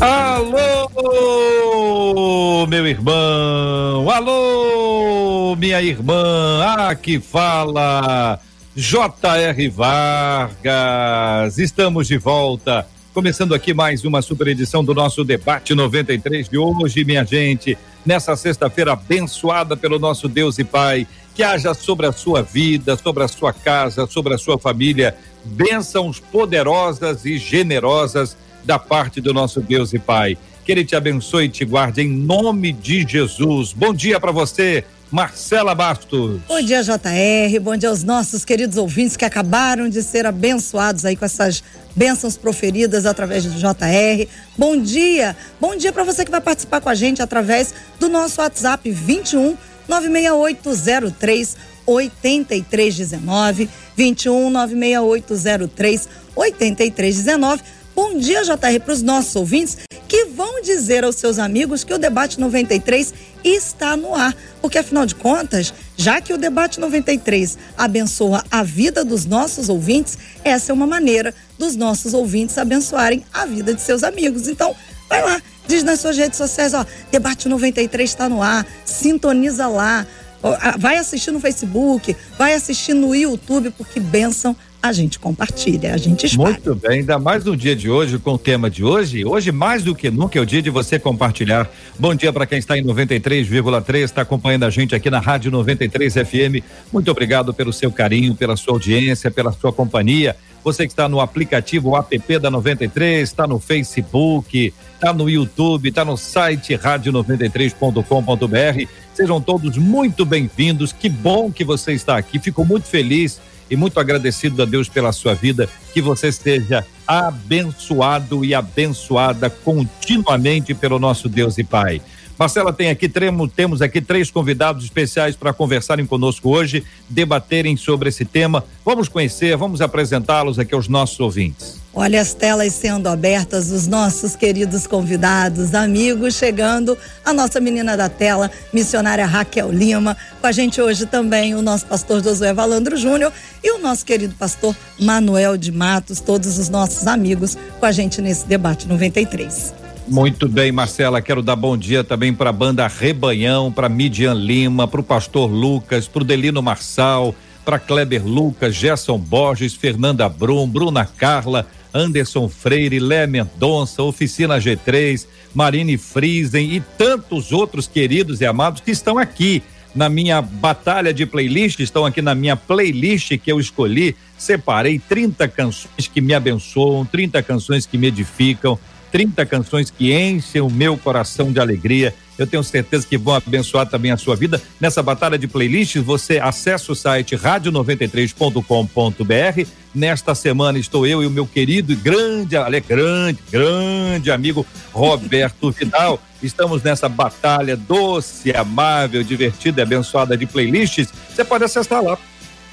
Alô, meu irmão. Alô, minha irmã. Ah, que fala. J.R. Vargas. Estamos de volta. Começando aqui mais uma super edição do nosso debate 93 de hoje, minha gente. Nessa sexta-feira abençoada pelo nosso Deus e Pai, que haja sobre a sua vida, sobre a sua casa, sobre a sua família, bênçãos poderosas e generosas da parte do nosso Deus e Pai. Que Ele te abençoe e te guarde em nome de Jesus. Bom dia para você. Marcela Bastos. Bom dia, JR. Bom dia aos nossos queridos ouvintes que acabaram de ser abençoados aí com essas bênçãos proferidas através do JR. Bom dia. Bom dia para você que vai participar com a gente através do nosso WhatsApp 21 96803 8319 21 96803 8319 Bom dia, JR, para os nossos ouvintes que vão dizer aos seus amigos que o debate 93 está no ar. Porque, afinal de contas, já que o debate 93 abençoa a vida dos nossos ouvintes, essa é uma maneira dos nossos ouvintes abençoarem a vida de seus amigos. Então, vai lá, diz nas suas redes sociais, ó, debate 93 está no ar, sintoniza lá. Vai assistir no Facebook, vai assistir no YouTube, porque benção a gente compartilha, a gente espalha. Muito bem, ainda mais no dia de hoje, com o tema de hoje. Hoje, mais do que nunca, é o dia de você compartilhar. Bom dia para quem está em 93,3, está acompanhando a gente aqui na Rádio 93 FM. Muito obrigado pelo seu carinho, pela sua audiência, pela sua companhia. Você que está no aplicativo app da 93, está no Facebook, está no YouTube, está no site rádio93.com.br. Sejam todos muito bem-vindos. Que bom que você está aqui. Fico muito feliz e muito agradecido a Deus pela sua vida, que você esteja abençoado e abençoada continuamente pelo nosso Deus e Pai. Marcela, tem aqui, temos aqui três convidados especiais para conversarem conosco hoje, debaterem sobre esse tema. Vamos conhecer, vamos apresentá-los aqui aos nossos ouvintes. Olha as telas sendo abertas, os nossos queridos convidados, amigos, chegando. A nossa menina da tela, missionária Raquel Lima. Com a gente hoje também o nosso pastor Josué Valandro Júnior e o nosso querido pastor Manuel de Matos, todos os nossos amigos com a gente nesse debate 93. Muito bem, Marcela. Quero dar bom dia também para a banda Rebanhão, para Midian Lima, para o pastor Lucas, para o Delino Marçal, para Kleber Lucas, Gerson Borges, Fernanda Brum, Bruna Carla, Anderson Freire, Lé Mendonça, Oficina G3, Marine Friesen e tantos outros queridos e amados que estão aqui na minha batalha de playlist, estão aqui na minha playlist que eu escolhi. Separei 30 canções que me abençoam, 30 canções que me edificam, 30 canções que enchem o meu coração de alegria. Eu tenho certeza que vão abençoar também a sua vida. Nessa batalha de playlists, você acessa o site radio93.com.br. Nesta semana estou eu e o meu querido e grande, olha, grande, grande amigo Roberto Vidal. Estamos nessa batalha doce, amável, divertida e abençoada de playlists. Você pode acessar lá,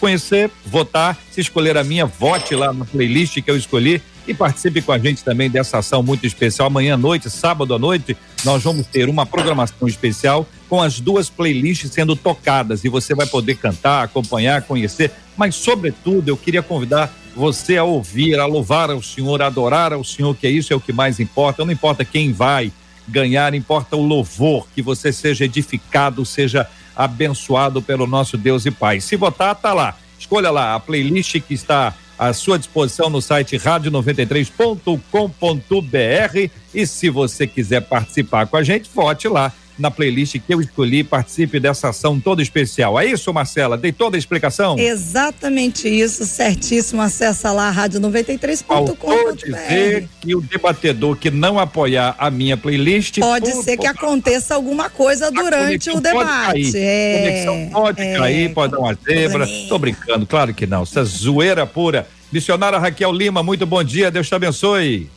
conhecer, votar, se escolher a minha, vote lá na playlist que eu escolhi e participe com a gente também dessa ação muito especial. Amanhã à noite, sábado à noite, nós vamos ter uma programação especial com as duas playlists sendo tocadas e você vai poder cantar, acompanhar, conhecer, mas sobretudo eu queria convidar você a ouvir, a louvar ao Senhor, a adorar ao Senhor, que é isso é o que mais importa. Não importa quem vai ganhar, importa o louvor, que você seja edificado, seja abençoado pelo nosso Deus e Pai. Se votar, tá lá. Escolha lá a playlist que está à sua disposição no site rádio93.com.br e se você quiser participar com a gente, vote lá na playlist que eu escolhi, participe dessa ação toda especial. É isso, Marcela? Dei toda a explicação? Exatamente isso, certíssimo. Acessa lá rádio93.com.br. dizer que o debatedor que não apoiar a minha playlist pode por, ser que aconteça alguma coisa durante o debate. Pode é, a conexão pode é, cair, pode dar uma zebra. Tô brincando, claro que não. Essa é zoeira pura. Missionária Raquel Lima, muito bom dia, Deus te abençoe.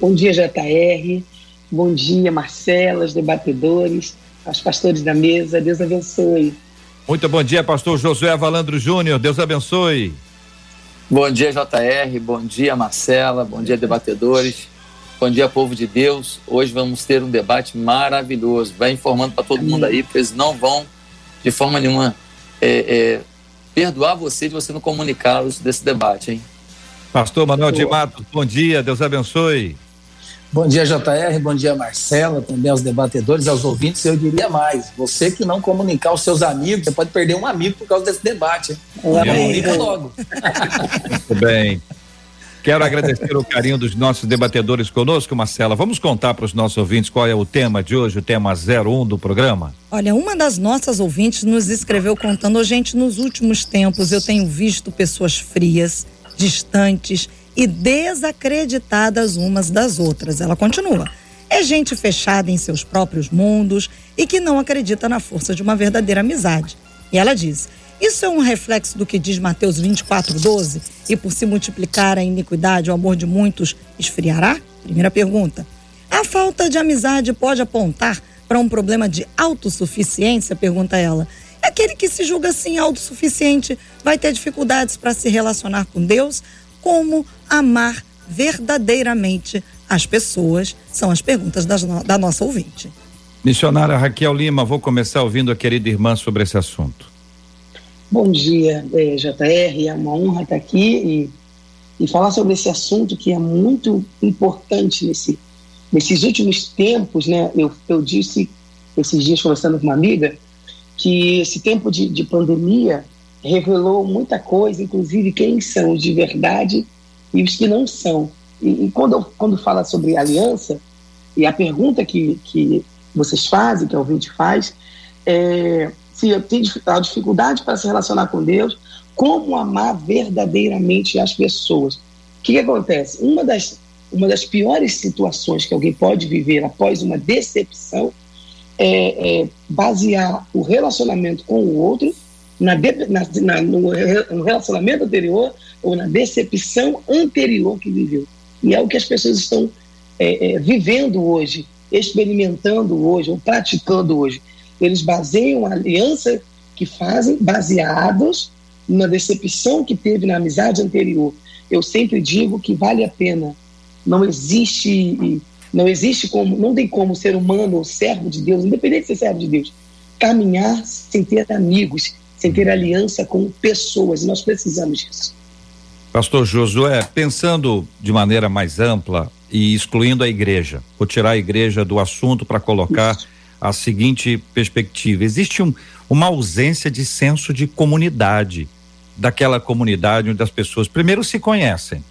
Bom dia, JR. Bom dia, Marcela, os debatedores, aos pastores da mesa. Deus abençoe. Muito bom dia, pastor Josué Valandro Júnior. Deus abençoe. Bom dia, JR. Bom dia, Marcela. Bom dia, debatedores. Bom dia, povo de Deus. Hoje vamos ter um debate maravilhoso. Vai informando para todo mundo aí, porque eles não vão, de forma nenhuma, é, é, perdoar você de você não comunicá-los desse debate, hein? Pastor Manuel de Matos, bom dia, Deus abençoe. Bom dia, JR, bom dia, Marcela, também aos debatedores, aos ouvintes. Eu diria mais: você que não comunicar aos seus amigos, você pode perder um amigo por causa desse debate. Comunica logo. Muito bem. Quero agradecer o carinho dos nossos debatedores conosco, Marcela. Vamos contar para os nossos ouvintes qual é o tema de hoje, o tema 01 do programa? Olha, uma das nossas ouvintes nos escreveu contando, gente, nos últimos tempos eu tenho visto pessoas frias, distantes e desacreditadas umas das outras. Ela continua. É gente fechada em seus próprios mundos e que não acredita na força de uma verdadeira amizade. E ela diz: Isso é um reflexo do que diz Mateus 24, 12? E por se multiplicar a iniquidade, o amor de muitos esfriará? Primeira pergunta. A falta de amizade pode apontar para um problema de autossuficiência? Pergunta ela. É aquele que se julga assim autossuficiente vai ter dificuldades para se relacionar com Deus como amar verdadeiramente as pessoas? São as perguntas das, da nossa ouvinte. Missionária Raquel Lima, vou começar ouvindo a querida irmã sobre esse assunto. Bom dia, eh, JR. É uma honra estar aqui e, e falar sobre esse assunto que é muito importante nesse, nesses últimos tempos. Né? Eu, eu disse esses dias, conversando com uma amiga, que esse tempo de, de pandemia revelou muita coisa, inclusive quem são os de verdade e os que não são. E, e quando, quando fala sobre aliança, e a pergunta que, que vocês fazem, que a ouvinte faz, é se eu tenho dificuldade para se relacionar com Deus, como amar verdadeiramente as pessoas. O que, que acontece? Uma das, uma das piores situações que alguém pode viver após uma decepção é, é basear o relacionamento com o outro na, na, na, no relacionamento anterior ou na decepção anterior que viveu. E é o que as pessoas estão é, é, vivendo hoje, experimentando hoje, ou praticando hoje. Eles baseiam a aliança que fazem baseados na decepção que teve na amizade anterior. Eu sempre digo que vale a pena. Não existe, não existe como, não tem como ser humano ou servo de Deus, independente de ser servo de Deus, caminhar sem ter amigos, ter aliança com pessoas. E nós precisamos disso. Pastor Josué, pensando de maneira mais ampla e excluindo a igreja, vou tirar a igreja do assunto para colocar Isso. a seguinte perspectiva: existe um, uma ausência de senso de comunidade daquela comunidade onde as pessoas primeiro se conhecem,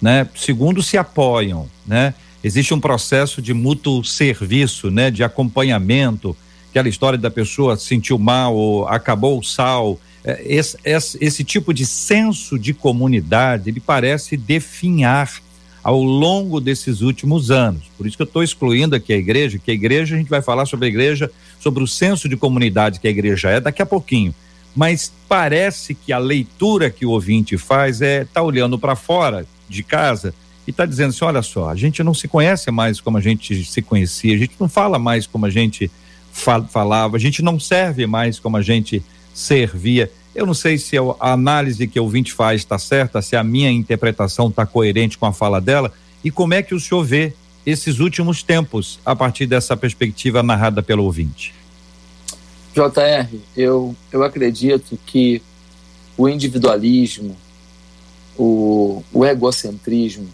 né? Segundo se apoiam, né? Existe um processo de mútuo serviço, né? De acompanhamento, aquela história da pessoa sentiu mal ou acabou o sal. É, esse, esse, esse tipo de senso de comunidade, ele parece definhar ao longo desses últimos anos. Por isso que eu estou excluindo aqui a igreja, que a igreja, a gente vai falar sobre a igreja, sobre o senso de comunidade que a igreja é daqui a pouquinho. Mas parece que a leitura que o ouvinte faz é tá olhando para fora de casa e está dizendo assim: olha só, a gente não se conhece mais como a gente se conhecia, a gente não fala mais como a gente falava, a gente não serve mais como a gente servia. Eu não sei se a análise que o ouvinte faz está certa, se a minha interpretação está coerente com a fala dela, e como é que o senhor vê esses últimos tempos a partir dessa perspectiva narrada pelo ouvinte? JR, eu, eu acredito que o individualismo, o, o egocentrismo,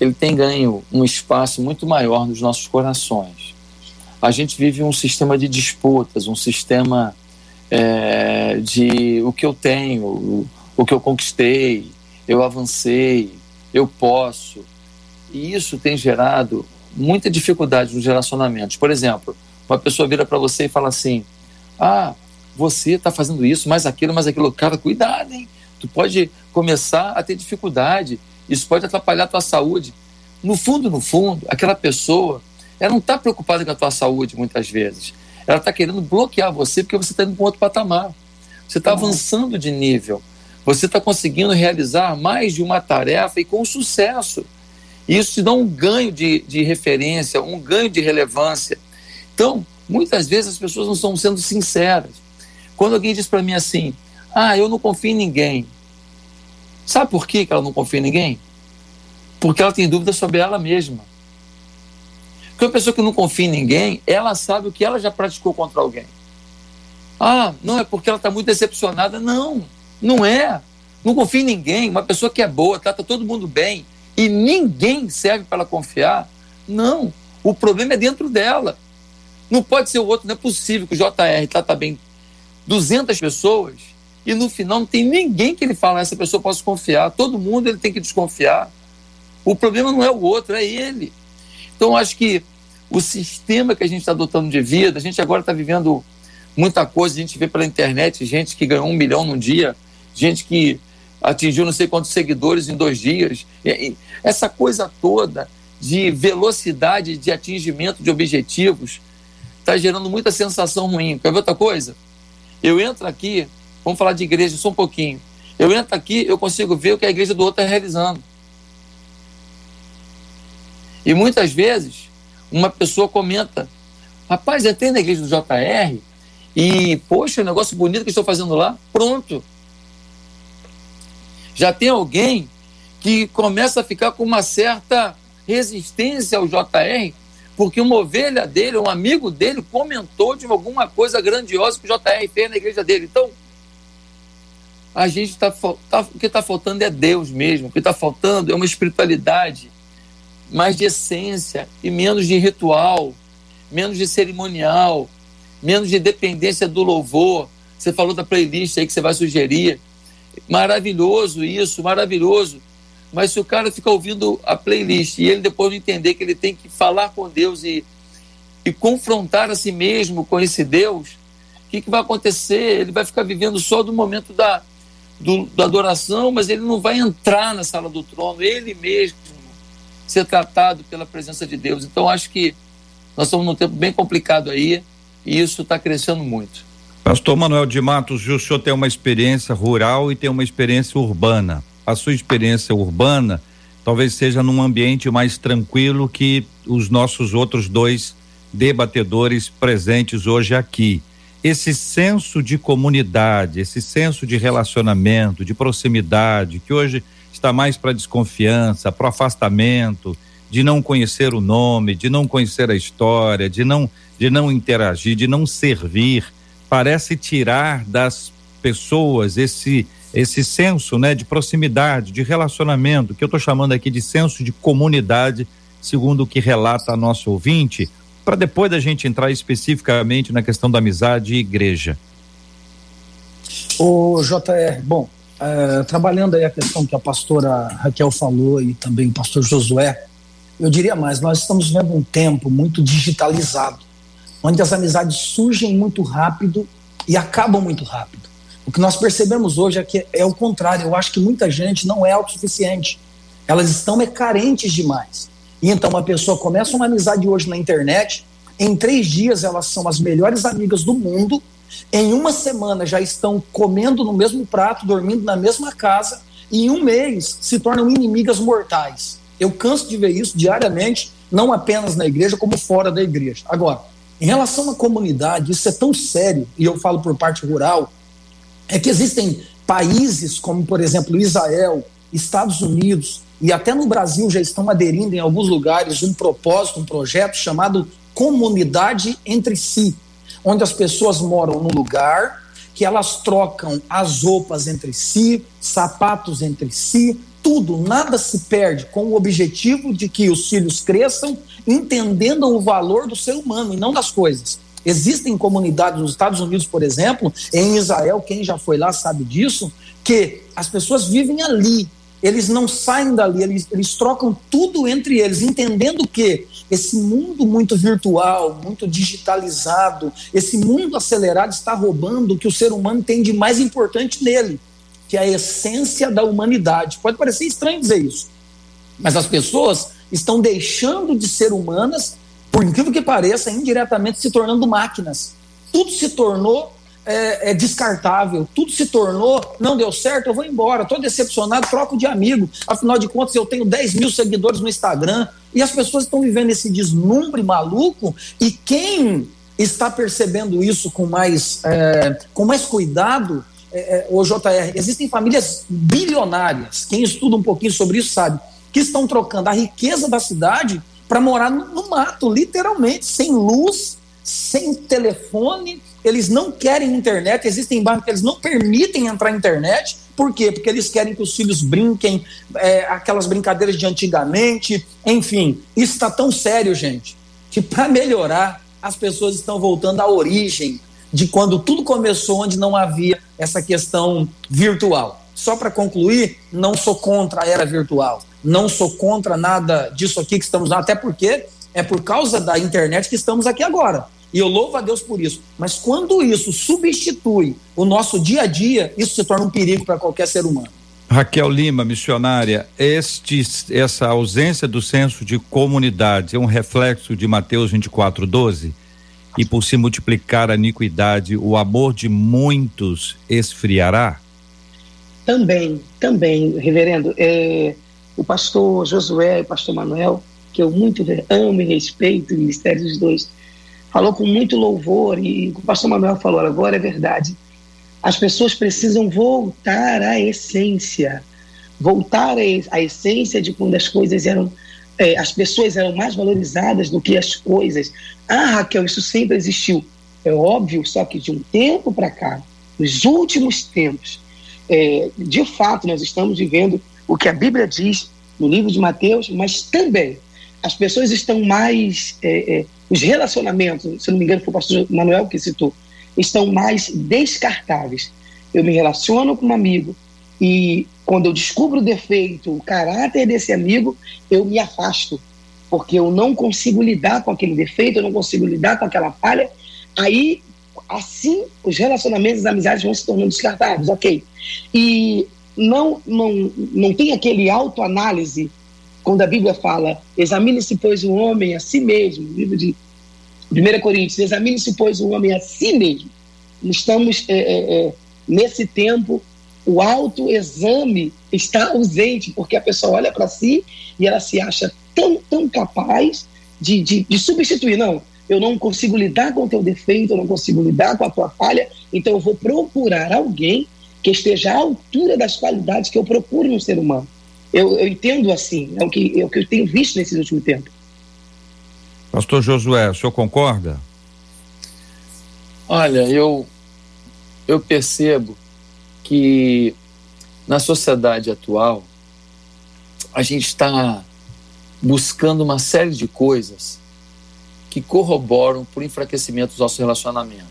ele tem ganho um espaço muito maior nos nossos corações a gente vive um sistema de disputas, um sistema é, de o que eu tenho, o, o que eu conquistei, eu avancei, eu posso. E isso tem gerado muita dificuldade nos relacionamentos. Por exemplo, uma pessoa vira para você e fala assim: Ah, você está fazendo isso, mais aquilo, mais aquilo. Cara, cuidado, hein? Tu pode começar a ter dificuldade. Isso pode atrapalhar a tua saúde. No fundo, no fundo, aquela pessoa ela não está preocupada com a tua saúde muitas vezes. Ela está querendo bloquear você porque você está indo para um outro patamar. Você está avançando de nível. Você está conseguindo realizar mais de uma tarefa e com sucesso. Isso te dá um ganho de, de referência, um ganho de relevância. Então, muitas vezes as pessoas não estão sendo sinceras. Quando alguém diz para mim assim, ah, eu não confio em ninguém. Sabe por que ela não confia em ninguém? Porque ela tem dúvida sobre ela mesma. Porque uma pessoa que não confia em ninguém, ela sabe o que ela já praticou contra alguém. Ah, não, é porque ela está muito decepcionada. Não, não é. Não confia em ninguém. Uma pessoa que é boa, trata todo mundo bem e ninguém serve para ela confiar. Não. O problema é dentro dela. Não pode ser o outro. Não é possível que o JR trata bem 200 pessoas e no final não tem ninguém que ele fala, essa pessoa posso confiar. Todo mundo ele tem que desconfiar. O problema não é o outro, é ele. Então, acho que o sistema que a gente está adotando de vida, a gente agora está vivendo muita coisa, a gente vê pela internet gente que ganhou um milhão num dia, gente que atingiu não sei quantos seguidores em dois dias. Essa coisa toda de velocidade de atingimento de objetivos está gerando muita sensação ruim. Quer ver outra coisa? Eu entro aqui, vamos falar de igreja só um pouquinho. Eu entro aqui, eu consigo ver o que a igreja do outro está realizando. E muitas vezes, uma pessoa comenta: Rapaz, entrei na igreja do JR e, poxa, negócio bonito que estou fazendo lá, pronto. Já tem alguém que começa a ficar com uma certa resistência ao JR, porque uma ovelha dele, um amigo dele, comentou de alguma coisa grandiosa que o JR fez na igreja dele. Então, a gente está. Tá, o que está faltando é Deus mesmo. O que está faltando é uma espiritualidade mais de essência e menos de ritual, menos de cerimonial, menos de dependência do louvor. Você falou da playlist aí que você vai sugerir. Maravilhoso isso, maravilhoso. Mas se o cara ficar ouvindo a playlist e ele depois não entender que ele tem que falar com Deus e, e confrontar a si mesmo com esse Deus, o que, que vai acontecer? Ele vai ficar vivendo só do momento da, do, da adoração, mas ele não vai entrar na sala do trono, ele mesmo ser tratado pela presença de Deus. Então, acho que nós estamos num tempo bem complicado aí e isso está crescendo muito. Pastor Manuel de Matos, o senhor tem uma experiência rural e tem uma experiência urbana. A sua experiência urbana talvez seja num ambiente mais tranquilo que os nossos outros dois debatedores presentes hoje aqui. Esse senso de comunidade, esse senso de relacionamento, de proximidade, que hoje está mais para desconfiança, para afastamento, de não conhecer o nome, de não conhecer a história, de não, de não interagir, de não servir, parece tirar das pessoas esse esse senso, né, de proximidade, de relacionamento, que eu estou chamando aqui de senso de comunidade, segundo o que relata a nosso ouvinte, para depois da gente entrar especificamente na questão da amizade e igreja. O JR, bom, é, trabalhando aí a questão que a pastora Raquel falou e também o pastor Josué, eu diria mais, nós estamos vendo um tempo muito digitalizado, onde as amizades surgem muito rápido e acabam muito rápido. O que nós percebemos hoje é que é o contrário, eu acho que muita gente não é autossuficiente, elas estão é, carentes demais. E então uma pessoa começa uma amizade hoje na internet, em três dias elas são as melhores amigas do mundo, em uma semana já estão comendo no mesmo prato, dormindo na mesma casa, e em um mês se tornam inimigas mortais. Eu canso de ver isso diariamente, não apenas na igreja, como fora da igreja. Agora, em relação à comunidade, isso é tão sério, e eu falo por parte rural, é que existem países como, por exemplo, Israel, Estados Unidos e até no Brasil já estão aderindo em alguns lugares um propósito, um projeto chamado Comunidade entre Si onde as pessoas moram num lugar que elas trocam as roupas entre si, sapatos entre si, tudo, nada se perde, com o objetivo de que os filhos cresçam entendendo o valor do ser humano e não das coisas. Existem comunidades nos Estados Unidos, por exemplo, em Israel, quem já foi lá sabe disso, que as pessoas vivem ali, eles não saem dali, eles, eles trocam tudo entre eles, entendendo que esse mundo muito virtual, muito digitalizado, esse mundo acelerado está roubando o que o ser humano tem de mais importante nele, que é a essência da humanidade. Pode parecer estranho dizer isso, mas as pessoas estão deixando de ser humanas, por incrível que pareça, indiretamente se tornando máquinas. Tudo se tornou é, é, descartável, tudo se tornou, não deu certo, eu vou embora, estou decepcionado, troco de amigo. Afinal de contas, eu tenho 10 mil seguidores no Instagram e as pessoas estão vivendo esse deslumbre maluco e quem está percebendo isso com mais, é, com mais cuidado, é, o JR, existem famílias bilionárias, quem estuda um pouquinho sobre isso sabe, que estão trocando a riqueza da cidade para morar no, no, mato, literalmente, sem luz, sem telefone, eles não querem internet, existem bairros que eles não permitem entrar na internet, por quê? Porque eles querem que os filhos brinquem, é, aquelas brincadeiras de antigamente, enfim, isso está tão sério, gente, que para melhorar, as pessoas estão voltando à origem de quando tudo começou, onde não havia essa questão virtual. Só para concluir, não sou contra a era virtual, não sou contra nada disso aqui que estamos, até porque é por causa da internet que estamos aqui agora. E eu louvo a Deus por isso. Mas quando isso substitui o nosso dia a dia, isso se torna um perigo para qualquer ser humano. Raquel Lima, missionária, este, essa ausência do senso de comunidade é um reflexo de Mateus 24, 12? E por se multiplicar a iniquidade, o amor de muitos esfriará? Também, também, reverendo. É, o pastor Josué e o pastor Manuel, que eu muito amo e respeito, o ministério dos dois, falou com muito louvor, e o pastor Manuel falou agora é verdade as pessoas precisam voltar à essência, voltar à essência de quando as coisas eram, é, as pessoas eram mais valorizadas do que as coisas. Ah, Raquel, isso sempre existiu. É óbvio, só que de um tempo para cá, nos últimos tempos, é, de fato, nós estamos vivendo o que a Bíblia diz no livro de Mateus, mas também as pessoas estão mais. É, é, os relacionamentos, se não me engano, foi o pastor Manuel que citou, estão mais descartáveis. Eu me relaciono com um amigo e quando eu descubro o defeito, o caráter desse amigo, eu me afasto, porque eu não consigo lidar com aquele defeito, eu não consigo lidar com aquela falha. Aí, assim, os relacionamentos, as amizades vão se tornando descartáveis, ok? E não, não, não tem aquele autoanálise, quando a Bíblia fala, examine-se, pois, o homem a si mesmo, livro de 1 Coríntios, examine-se, pois, o homem a si mesmo. Estamos é, é, é, nesse tempo, o autoexame está ausente, porque a pessoa olha para si e ela se acha tão, tão capaz de, de, de substituir. Não, eu não consigo lidar com o teu defeito, eu não consigo lidar com a tua falha, então eu vou procurar alguém que esteja à altura das qualidades que eu procuro no ser humano. Eu, eu entendo assim, é o, que, é o que eu tenho visto nesses últimos tempos. Pastor Josué, o senhor concorda? Olha, eu, eu percebo que na sociedade atual a gente está buscando uma série de coisas que corroboram por enfraquecimento dos nossos relacionamentos.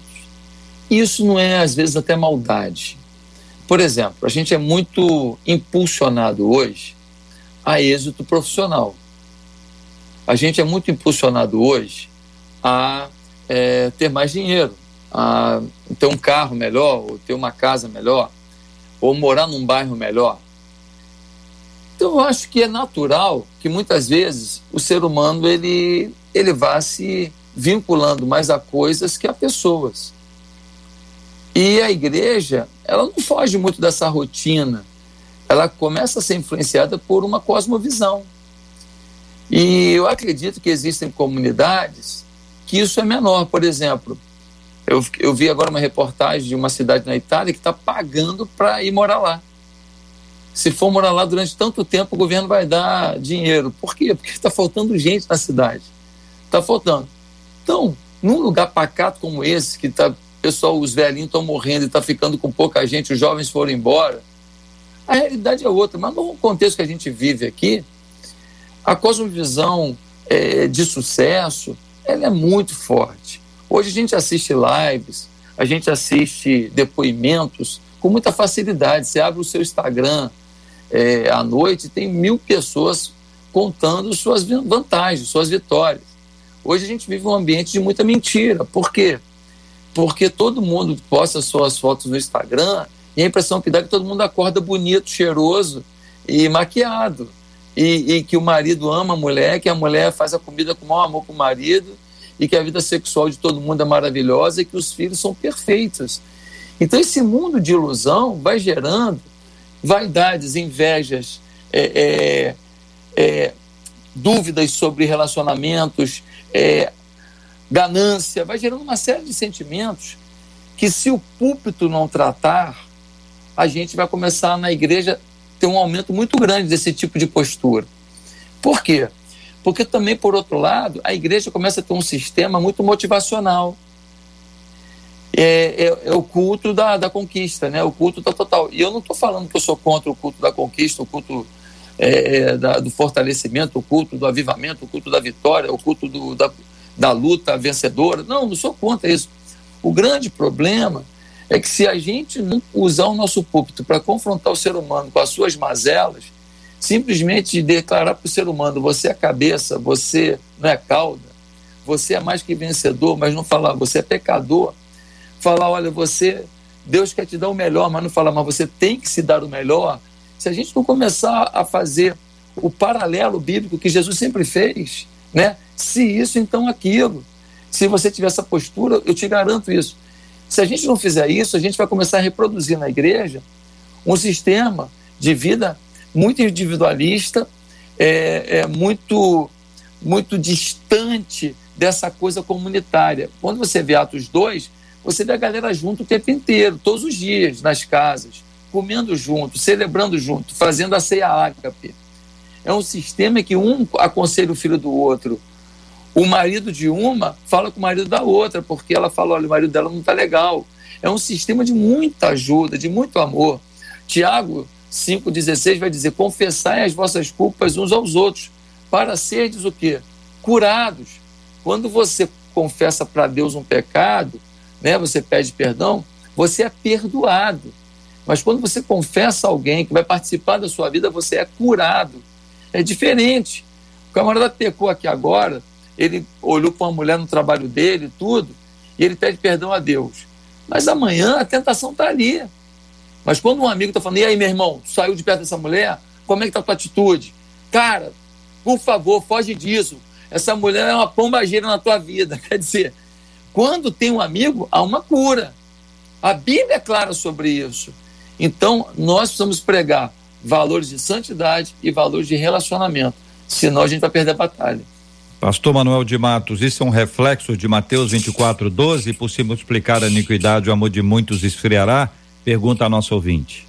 Isso não é, às vezes, até maldade. Por exemplo, a gente é muito impulsionado hoje a êxito profissional a gente é muito impulsionado hoje a é, ter mais dinheiro, a ter um carro melhor, ou ter uma casa melhor, ou morar num bairro melhor. Então eu acho que é natural que muitas vezes o ser humano ele, ele vá se vinculando mais a coisas que a pessoas. E a igreja, ela não foge muito dessa rotina. Ela começa a ser influenciada por uma cosmovisão. E eu acredito que existem comunidades que isso é menor. Por exemplo, eu, eu vi agora uma reportagem de uma cidade na Itália que está pagando para ir morar lá. Se for morar lá durante tanto tempo, o governo vai dar dinheiro. Por quê? Porque está faltando gente na cidade. Está faltando. Então, num lugar pacato como esse, que tá, pessoal, os velhinhos estão morrendo e está ficando com pouca gente, os jovens foram embora, a realidade é outra. Mas no contexto que a gente vive aqui, a cosmovisão é, de sucesso, ela é muito forte. Hoje a gente assiste lives, a gente assiste depoimentos com muita facilidade. Você abre o seu Instagram é, à noite, tem mil pessoas contando suas vantagens, suas vitórias. Hoje a gente vive um ambiente de muita mentira. Por quê? Porque todo mundo posta suas fotos no Instagram e a impressão que dá é que todo mundo acorda bonito, cheiroso e maquiado e, e, que o marido ama a mulher, que a mulher faz a comida com o maior amor com o marido e que a vida sexual de todo mundo é maravilhosa e que os filhos são perfeitos. Então esse mundo de ilusão vai gerando vaidades, invejas, é, é, é, dúvidas sobre relacionamentos, é, ganância, vai gerando uma série de sentimentos que, se o púlpito não tratar, a gente vai começar na igreja ter um aumento muito grande desse tipo de postura. Por quê? Porque também, por outro lado, a igreja começa a ter um sistema muito motivacional. É, é, é o culto da, da conquista, né? o culto da total. E eu não estou falando que eu sou contra o culto da conquista, o culto é, é, da, do fortalecimento, o culto do avivamento, o culto da vitória, o culto do, da, da luta vencedora. Não, não sou contra isso. O grande problema é que se a gente não usar o nosso púlpito para confrontar o ser humano com as suas mazelas, simplesmente declarar para o ser humano: você é cabeça, você não é cauda, você é mais que vencedor, mas não falar, você é pecador. Falar, olha, você, Deus quer te dar o melhor, mas não falar, mas você tem que se dar o melhor. Se a gente não começar a fazer o paralelo bíblico que Jesus sempre fez, né? Se isso, então aquilo. Se você tiver essa postura, eu te garanto isso. Se a gente não fizer isso, a gente vai começar a reproduzir na igreja um sistema de vida muito individualista, é, é muito, muito distante dessa coisa comunitária. Quando você vê Atos 2, você vê a galera junto o tempo inteiro, todos os dias, nas casas, comendo junto, celebrando junto, fazendo a ceia ágape. É um sistema que um aconselha o filho do outro, o marido de uma fala com o marido da outra, porque ela fala: olha, o marido dela não está legal. É um sistema de muita ajuda, de muito amor. Tiago 5,16 vai dizer: confessai as vossas culpas uns aos outros, para serdes o quê? Curados. Quando você confessa para Deus um pecado, né, você pede perdão, você é perdoado. Mas quando você confessa alguém que vai participar da sua vida, você é curado. É diferente. O camarada pecou aqui agora, ele olhou para uma mulher no trabalho dele, tudo, e ele pede perdão a Deus. Mas amanhã a tentação está ali. Mas quando um amigo está falando, e aí, meu irmão, saiu de perto dessa mulher, como é que está a tua atitude? Cara, por favor, foge disso. Essa mulher é uma pombageira na tua vida. Quer dizer, quando tem um amigo, há uma cura. A Bíblia é clara sobre isso. Então, nós precisamos pregar valores de santidade e valores de relacionamento. Senão a gente vai perder a batalha. Pastor Manuel de Matos, isso é um reflexo de Mateus 24, 12, por se multiplicar a iniquidade, o amor de muitos esfriará? Pergunta a nosso ouvinte.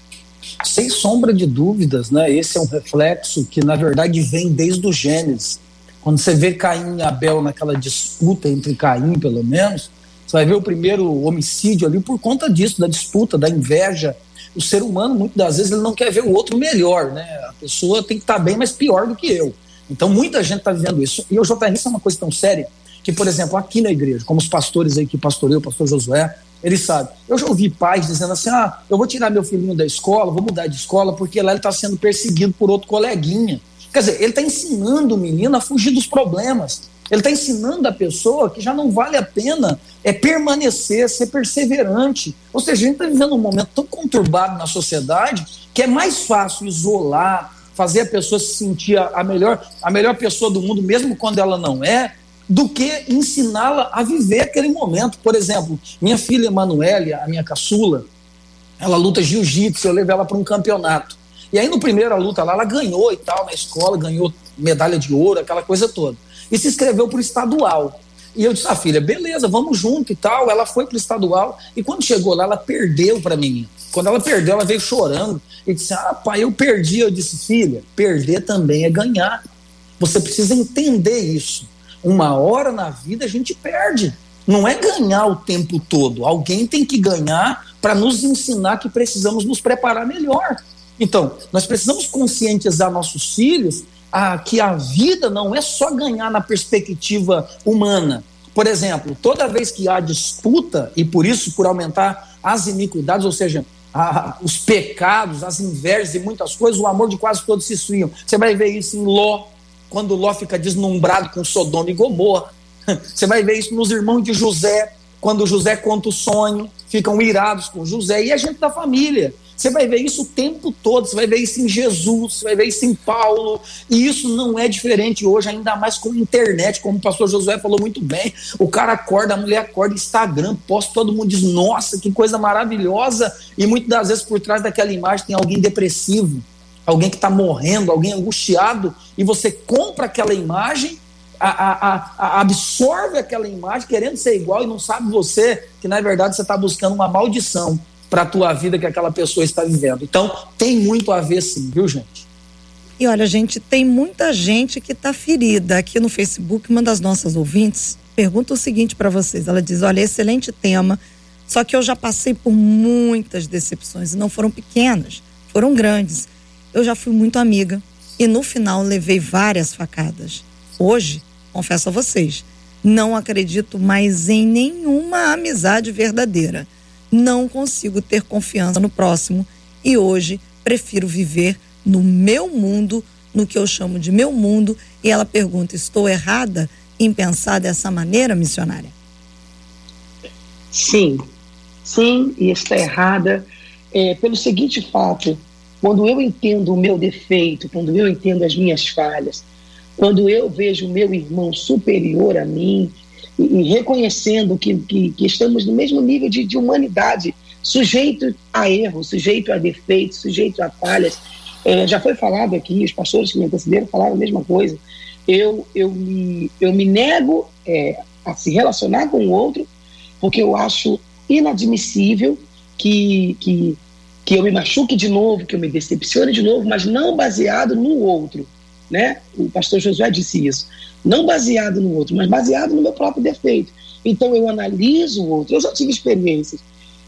Sem sombra de dúvidas, né? Esse é um reflexo que, na verdade, vem desde o Gênesis. Quando você vê Caim e Abel naquela disputa entre Caim, pelo menos, você vai ver o primeiro homicídio ali por conta disso, da disputa, da inveja. O ser humano, muitas das vezes, ele não quer ver o outro melhor, né? A pessoa tem que estar bem, mas pior do que eu. Então, muita gente está vivendo isso. E o JR, isso é uma coisa tão séria que, por exemplo, aqui na igreja, como os pastores aí que pastoreiam, o pastor Josué, ele sabe. Eu já ouvi pais dizendo assim: ah, eu vou tirar meu filhinho da escola, vou mudar de escola, porque lá ele está sendo perseguido por outro coleguinha. Quer dizer, ele está ensinando o menino a fugir dos problemas. Ele está ensinando a pessoa que já não vale a pena é permanecer, ser perseverante. Ou seja, a gente está vivendo um momento tão conturbado na sociedade que é mais fácil isolar, fazer a pessoa se sentir a melhor, a melhor pessoa do mundo, mesmo quando ela não é, do que ensiná-la a viver aquele momento. Por exemplo, minha filha Emanuele, a minha caçula, ela luta jiu-jitsu, eu levei ela para um campeonato. E aí, no primeira luta lá, ela ganhou e tal, na escola, ganhou medalha de ouro, aquela coisa toda. E se inscreveu para o estadual. E eu disse, ah, filha, beleza, vamos junto e tal. Ela foi para o estadual e quando chegou lá, ela perdeu para mim. Quando ela perdeu, ela veio chorando e disse: Ah, pai, eu perdi. Eu disse: Filha, perder também é ganhar. Você precisa entender isso. Uma hora na vida a gente perde. Não é ganhar o tempo todo. Alguém tem que ganhar para nos ensinar que precisamos nos preparar melhor. Então, nós precisamos conscientizar nossos filhos a, que a vida não é só ganhar na perspectiva humana. Por exemplo, toda vez que há disputa, e por isso, por aumentar as iniquidades, ou seja, a, os pecados, as invejas e muitas coisas, o amor de quase todos se esfriam. Você vai ver isso em Ló, quando Ló fica deslumbrado com Sodoma e Gomorra. Você vai ver isso nos irmãos de José, quando José conta o sonho, ficam irados com José, e a gente da família. Você vai ver isso o tempo todo, você vai ver isso em Jesus, você vai ver isso em Paulo, e isso não é diferente hoje, ainda mais com a internet, como o pastor Josué falou muito bem. O cara acorda, a mulher acorda, Instagram, posta, todo mundo diz, nossa, que coisa maravilhosa, e muitas das vezes por trás daquela imagem tem alguém depressivo, alguém que está morrendo, alguém angustiado, e você compra aquela imagem a, a, a, absorve aquela imagem querendo ser igual e não sabe você que na verdade você está buscando uma maldição para a tua vida que aquela pessoa está vivendo. Então tem muito a ver sim, viu gente? E olha, gente, tem muita gente que está ferida aqui no Facebook. Uma das nossas ouvintes pergunta o seguinte para vocês. Ela diz: Olha, excelente tema, só que eu já passei por muitas decepções e não foram pequenas, foram grandes. Eu já fui muito amiga e no final levei várias facadas. Hoje, confesso a vocês, não acredito mais em nenhuma amizade verdadeira. Não consigo ter confiança no próximo e hoje prefiro viver no meu mundo, no que eu chamo de meu mundo. E ela pergunta: estou errada em pensar dessa maneira, missionária? Sim, sim, e está errada é, pelo seguinte fato: quando eu entendo o meu defeito, quando eu entendo as minhas falhas, quando eu vejo o meu irmão superior a mim e, reconhecendo que, que, que, estamos no mesmo nível de, de humanidade, sujeito a erro, sujeito a defeitos, sujeito a falhas. É, já foi falado aqui, os pastores que me antecederam falaram a mesma coisa. Eu, eu, me, eu me nego é, a se relacionar com o outro, porque eu acho inadmissível que, que, que eu me machuque de novo, que eu me decepcione de novo, mas não baseado no outro. Né? O pastor Josué disse isso. Não baseado no outro, mas baseado no meu próprio defeito. Então eu analiso o outro. Eu já tive experiências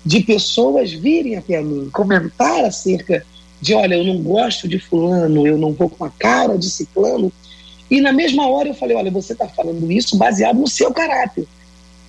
de pessoas virem até mim comentar acerca de, olha, eu não gosto de fulano, eu não vou com a cara de ciclano. E na mesma hora eu falei, olha, você está falando isso baseado no seu caráter,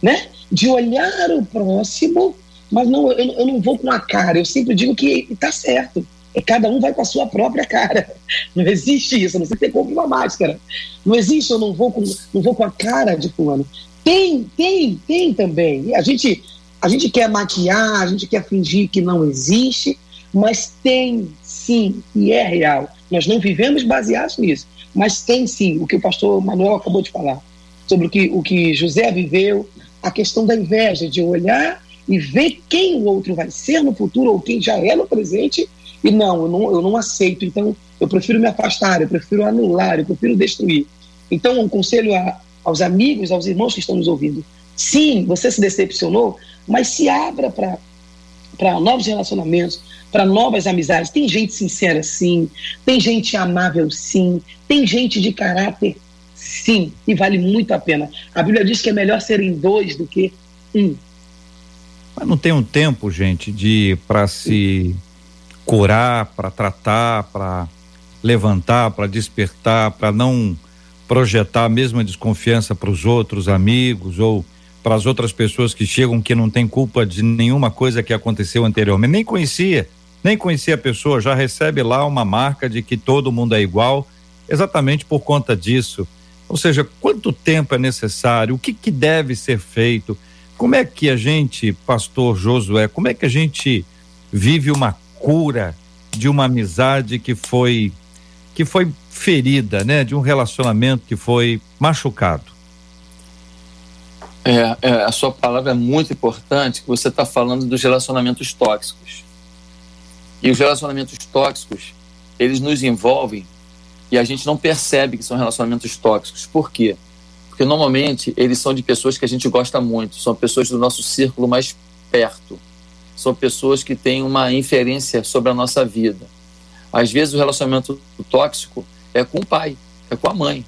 né? De olhar o próximo, mas não, eu, eu não vou com a cara. Eu sempre digo que está certo. Cada um vai com a sua própria cara. Não existe isso, não sei ter como uma máscara. Não existe, eu não vou com, não vou com a cara de fulano. Tem, tem, tem também. A gente, a gente quer maquiar, a gente quer fingir que não existe, mas tem sim, e é real. Nós não vivemos baseados nisso, mas tem sim o que o pastor Manuel acabou de falar, sobre o que, o que José viveu, a questão da inveja, de olhar e ver quem o outro vai ser no futuro ou quem já é no presente, e não, eu não, eu não aceito, então eu prefiro me afastar, eu prefiro anular, eu prefiro destruir. Então, um conselho a, aos amigos, aos irmãos que estão nos ouvindo: sim, você se decepcionou, mas se abra para novos relacionamentos, para novas amizades. Tem gente sincera, sim. Tem gente amável, sim. Tem gente de caráter, sim. E vale muito a pena. A Bíblia diz que é melhor serem dois do que um. Mas não tem um tempo, gente, de para se curar, para tratar, para levantar, para despertar, para não projetar a mesma desconfiança para os outros amigos ou para as outras pessoas que chegam que não tem culpa de nenhuma coisa que aconteceu anteriormente, nem conhecia nem conhecia a pessoa, já recebe lá uma marca de que todo mundo é igual, exatamente por conta disso. Ou seja, quanto tempo é necessário? O que, que deve ser feito? Como é que a gente, pastor Josué, como é que a gente vive uma cura de uma amizade que foi que foi ferida, né? De um relacionamento que foi machucado? É, é, a sua palavra é muito importante, que você está falando dos relacionamentos tóxicos. E os relacionamentos tóxicos, eles nos envolvem e a gente não percebe que são relacionamentos tóxicos. Por quê? Porque normalmente eles são de pessoas que a gente gosta muito, são pessoas do nosso círculo mais perto, são pessoas que têm uma inferência sobre a nossa vida. Às vezes o relacionamento tóxico é com o pai, é com a mãe,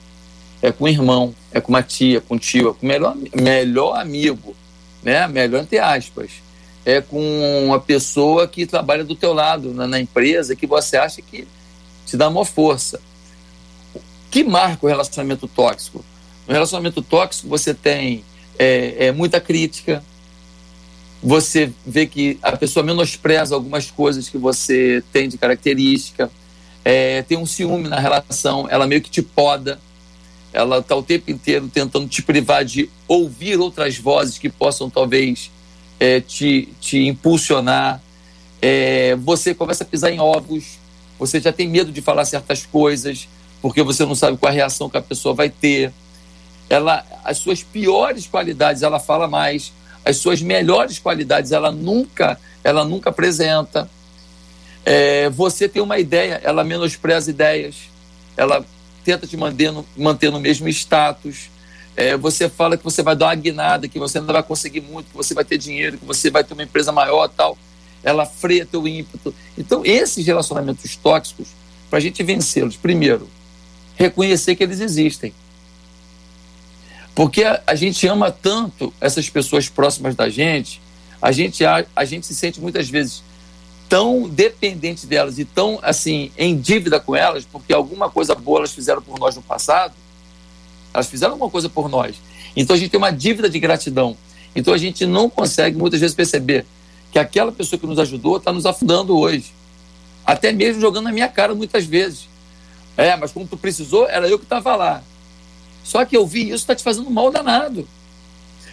é com o irmão, é com uma tia, com um tio, é com o melhor, melhor amigo, né? Melhor entre aspas é com uma pessoa que trabalha do teu lado na, na empresa que você acha que te dá maior força. Que marca o relacionamento tóxico? No relacionamento tóxico você tem é, é, muita crítica, você vê que a pessoa menospreza algumas coisas que você tem de característica, é, tem um ciúme na relação, ela meio que te poda, ela está o tempo inteiro tentando te privar de ouvir outras vozes que possam talvez é, te, te impulsionar. É, você começa a pisar em ovos, você já tem medo de falar certas coisas, porque você não sabe qual a reação que a pessoa vai ter. Ela, as suas piores qualidades ela fala mais, as suas melhores qualidades ela nunca, ela nunca apresenta. É, você tem uma ideia, ela menospreza ideias, ela tenta te manter no, manter no mesmo status. É, você fala que você vai dar uma guinada, que você não vai conseguir muito, que você vai ter dinheiro, que você vai ter uma empresa maior tal. Ela freia teu ímpeto. Então, esses relacionamentos tóxicos, para a gente vencê-los, primeiro, reconhecer que eles existem. Porque a, gente ama tanto essas pessoas próximas da gente, a gente, a, a gente se sente muitas vezes tão dependente delas e tão assim em dívida com elas, porque alguma coisa boa elas fizeram por nós no passado, elas fizeram alguma coisa por nós. Então a gente tem uma dívida de gratidão. Então a gente não consegue muitas vezes perceber que aquela pessoa que nos ajudou está nos afundando hoje. Até mesmo jogando na minha cara muitas vezes. É, mas como tu precisou, era eu que estava lá. Só que eu vi isso está te fazendo mal danado.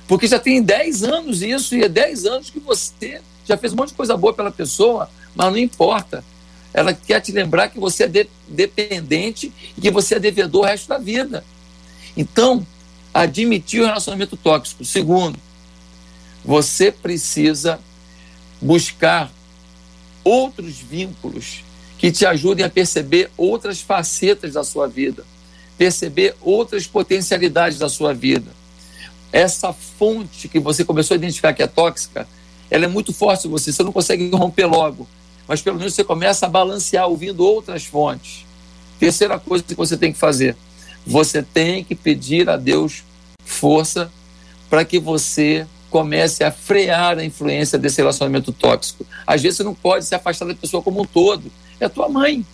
Porque já tem 10 anos isso, e é 10 anos que você já fez um monte de coisa boa pela pessoa, mas não importa. Ela quer te lembrar que você é de, dependente e que você é devedor o resto da vida. Então, admitir o relacionamento tóxico. Segundo, você precisa buscar outros vínculos que te ajudem a perceber outras facetas da sua vida, perceber outras potencialidades da sua vida. Essa fonte que você começou a identificar que é tóxica, ela é muito forte em você, você não consegue romper logo, mas pelo menos você começa a balancear ouvindo outras fontes. Terceira coisa que você tem que fazer, você tem que pedir a Deus força para que você comece a frear a influência desse relacionamento tóxico. Às vezes você não pode se afastar da pessoa como um todo. É tua mãe.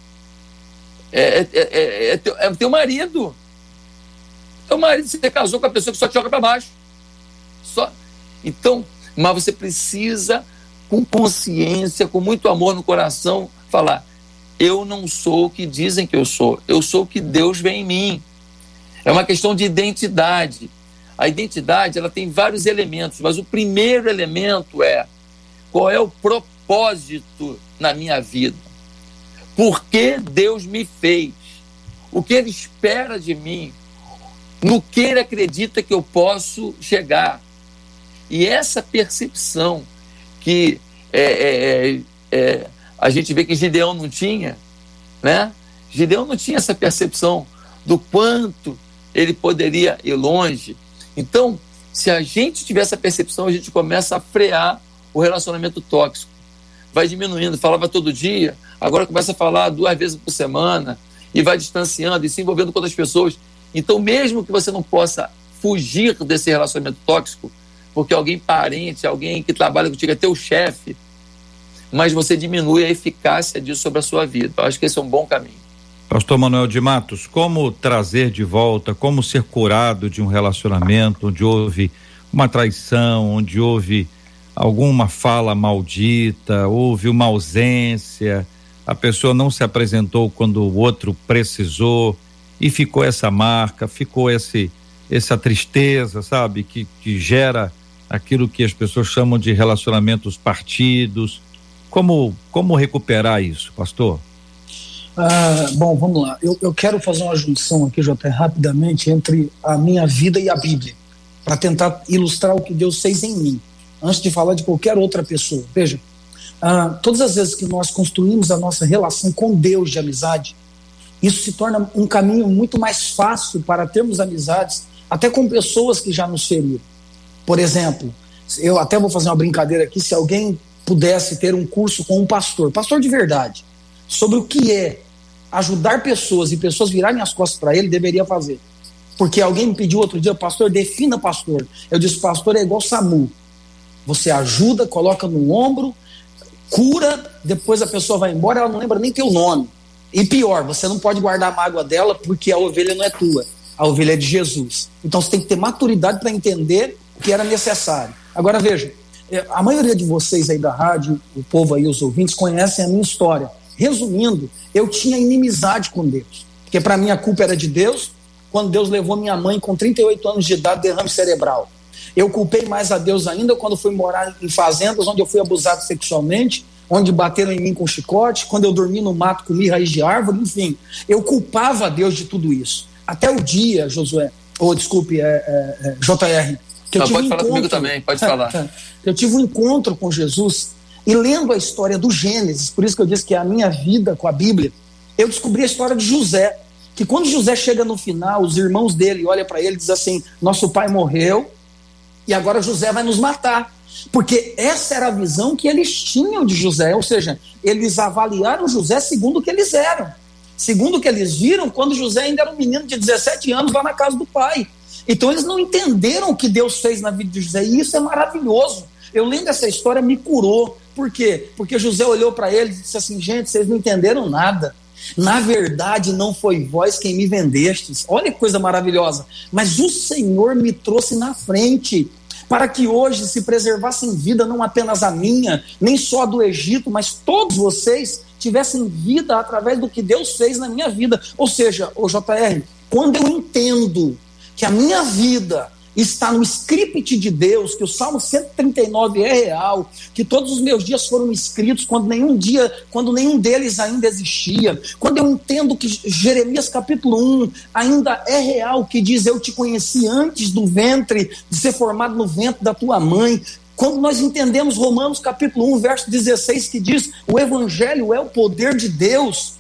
É, é, é, é, teu, é teu marido. Teu marido, você casou com a pessoa que só te joga para baixo. Só. Então, mas você precisa, com consciência, com muito amor no coração, falar: eu não sou o que dizem que eu sou, eu sou o que Deus vê em mim. É uma questão de identidade. A identidade ela tem vários elementos, mas o primeiro elemento é qual é o propósito na minha vida? Por que Deus me fez? O que Ele espera de mim? No que Ele acredita que eu posso chegar? E essa percepção que é, é, é, é, a gente vê que Gideão não tinha, né? Gideão não tinha essa percepção do quanto ele poderia ir longe. Então, se a gente tiver essa percepção, a gente começa a frear o relacionamento tóxico. Vai diminuindo, falava todo dia, agora começa a falar duas vezes por semana e vai distanciando e se envolvendo com outras pessoas. Então, mesmo que você não possa fugir desse relacionamento tóxico, porque alguém parente, alguém que trabalha contigo é teu chefe, mas você diminui a eficácia disso sobre a sua vida. Eu acho que esse é um bom caminho. Pastor Manuel de Matos, como trazer de volta, como ser curado de um relacionamento onde houve uma traição, onde houve alguma fala maldita, houve uma ausência, a pessoa não se apresentou quando o outro precisou e ficou essa marca, ficou esse essa tristeza, sabe, que, que gera aquilo que as pessoas chamam de relacionamentos partidos. Como, como recuperar isso, pastor? Ah, bom, vamos lá. Eu, eu quero fazer uma junção aqui, Jota, rapidamente, entre a minha vida e a Bíblia, para tentar ilustrar o que Deus fez em mim, antes de falar de qualquer outra pessoa. Veja, ah, todas as vezes que nós construímos a nossa relação com Deus de amizade, isso se torna um caminho muito mais fácil para termos amizades, até com pessoas que já nos feriram. Por exemplo, eu até vou fazer uma brincadeira aqui, se alguém pudesse ter um curso com um pastor, pastor de verdade, sobre o que é ajudar pessoas e pessoas virarem as costas para ele, deveria fazer. Porque alguém me pediu outro dia, pastor, defina pastor. Eu disse, pastor é igual SAMU. Você ajuda, coloca no ombro, cura, depois a pessoa vai embora, ela não lembra nem teu nome. E pior, você não pode guardar a mágoa dela porque a ovelha não é tua, a ovelha é de Jesus. Então você tem que ter maturidade para entender que era necessário. Agora veja, é, a maioria de vocês aí da rádio, o povo aí, os ouvintes, conhecem a minha história. Resumindo, eu tinha inimizade com Deus, porque para mim a culpa era de Deus, quando Deus levou minha mãe com 38 anos de idade derrame cerebral. Eu culpei mais a Deus ainda quando fui morar em fazendas onde eu fui abusado sexualmente, onde bateram em mim com chicote, quando eu dormi no mato comi raiz de árvore, enfim. Eu culpava a Deus de tudo isso. Até o dia, Josué, ou desculpe, é, é, é, JR, que eu tive pode um falar encontro, comigo também, pode falar. Eu tive um encontro com Jesus e lendo a história do Gênesis, por isso que eu disse que é a minha vida com a Bíblia, eu descobri a história de José. que quando José chega no final, os irmãos dele olham para ele e dizem assim: Nosso pai morreu e agora José vai nos matar. Porque essa era a visão que eles tinham de José, ou seja, eles avaliaram José segundo o que eles eram, segundo o que eles viram quando José ainda era um menino de 17 anos lá na casa do pai. Então eles não entenderam o que Deus fez na vida de José, e isso é maravilhoso. Eu lendo essa história me curou. Por quê? Porque José olhou para ele e disse assim: gente, vocês não entenderam nada. Na verdade, não foi vós quem me vendestes. Olha que coisa maravilhosa. Mas o Senhor me trouxe na frente para que hoje se preservassem vida não apenas a minha, nem só a do Egito, mas todos vocês tivessem vida através do que Deus fez na minha vida. Ou seja, o JR, quando eu entendo que a minha vida está no script de Deus, que o Salmo 139 é real, que todos os meus dias foram escritos quando nenhum dia, quando nenhum deles ainda existia. Quando eu entendo que Jeremias capítulo 1 ainda é real, que diz eu te conheci antes do ventre de ser formado no ventre da tua mãe. Quando nós entendemos Romanos capítulo 1, verso 16, que diz: "O evangelho é o poder de Deus",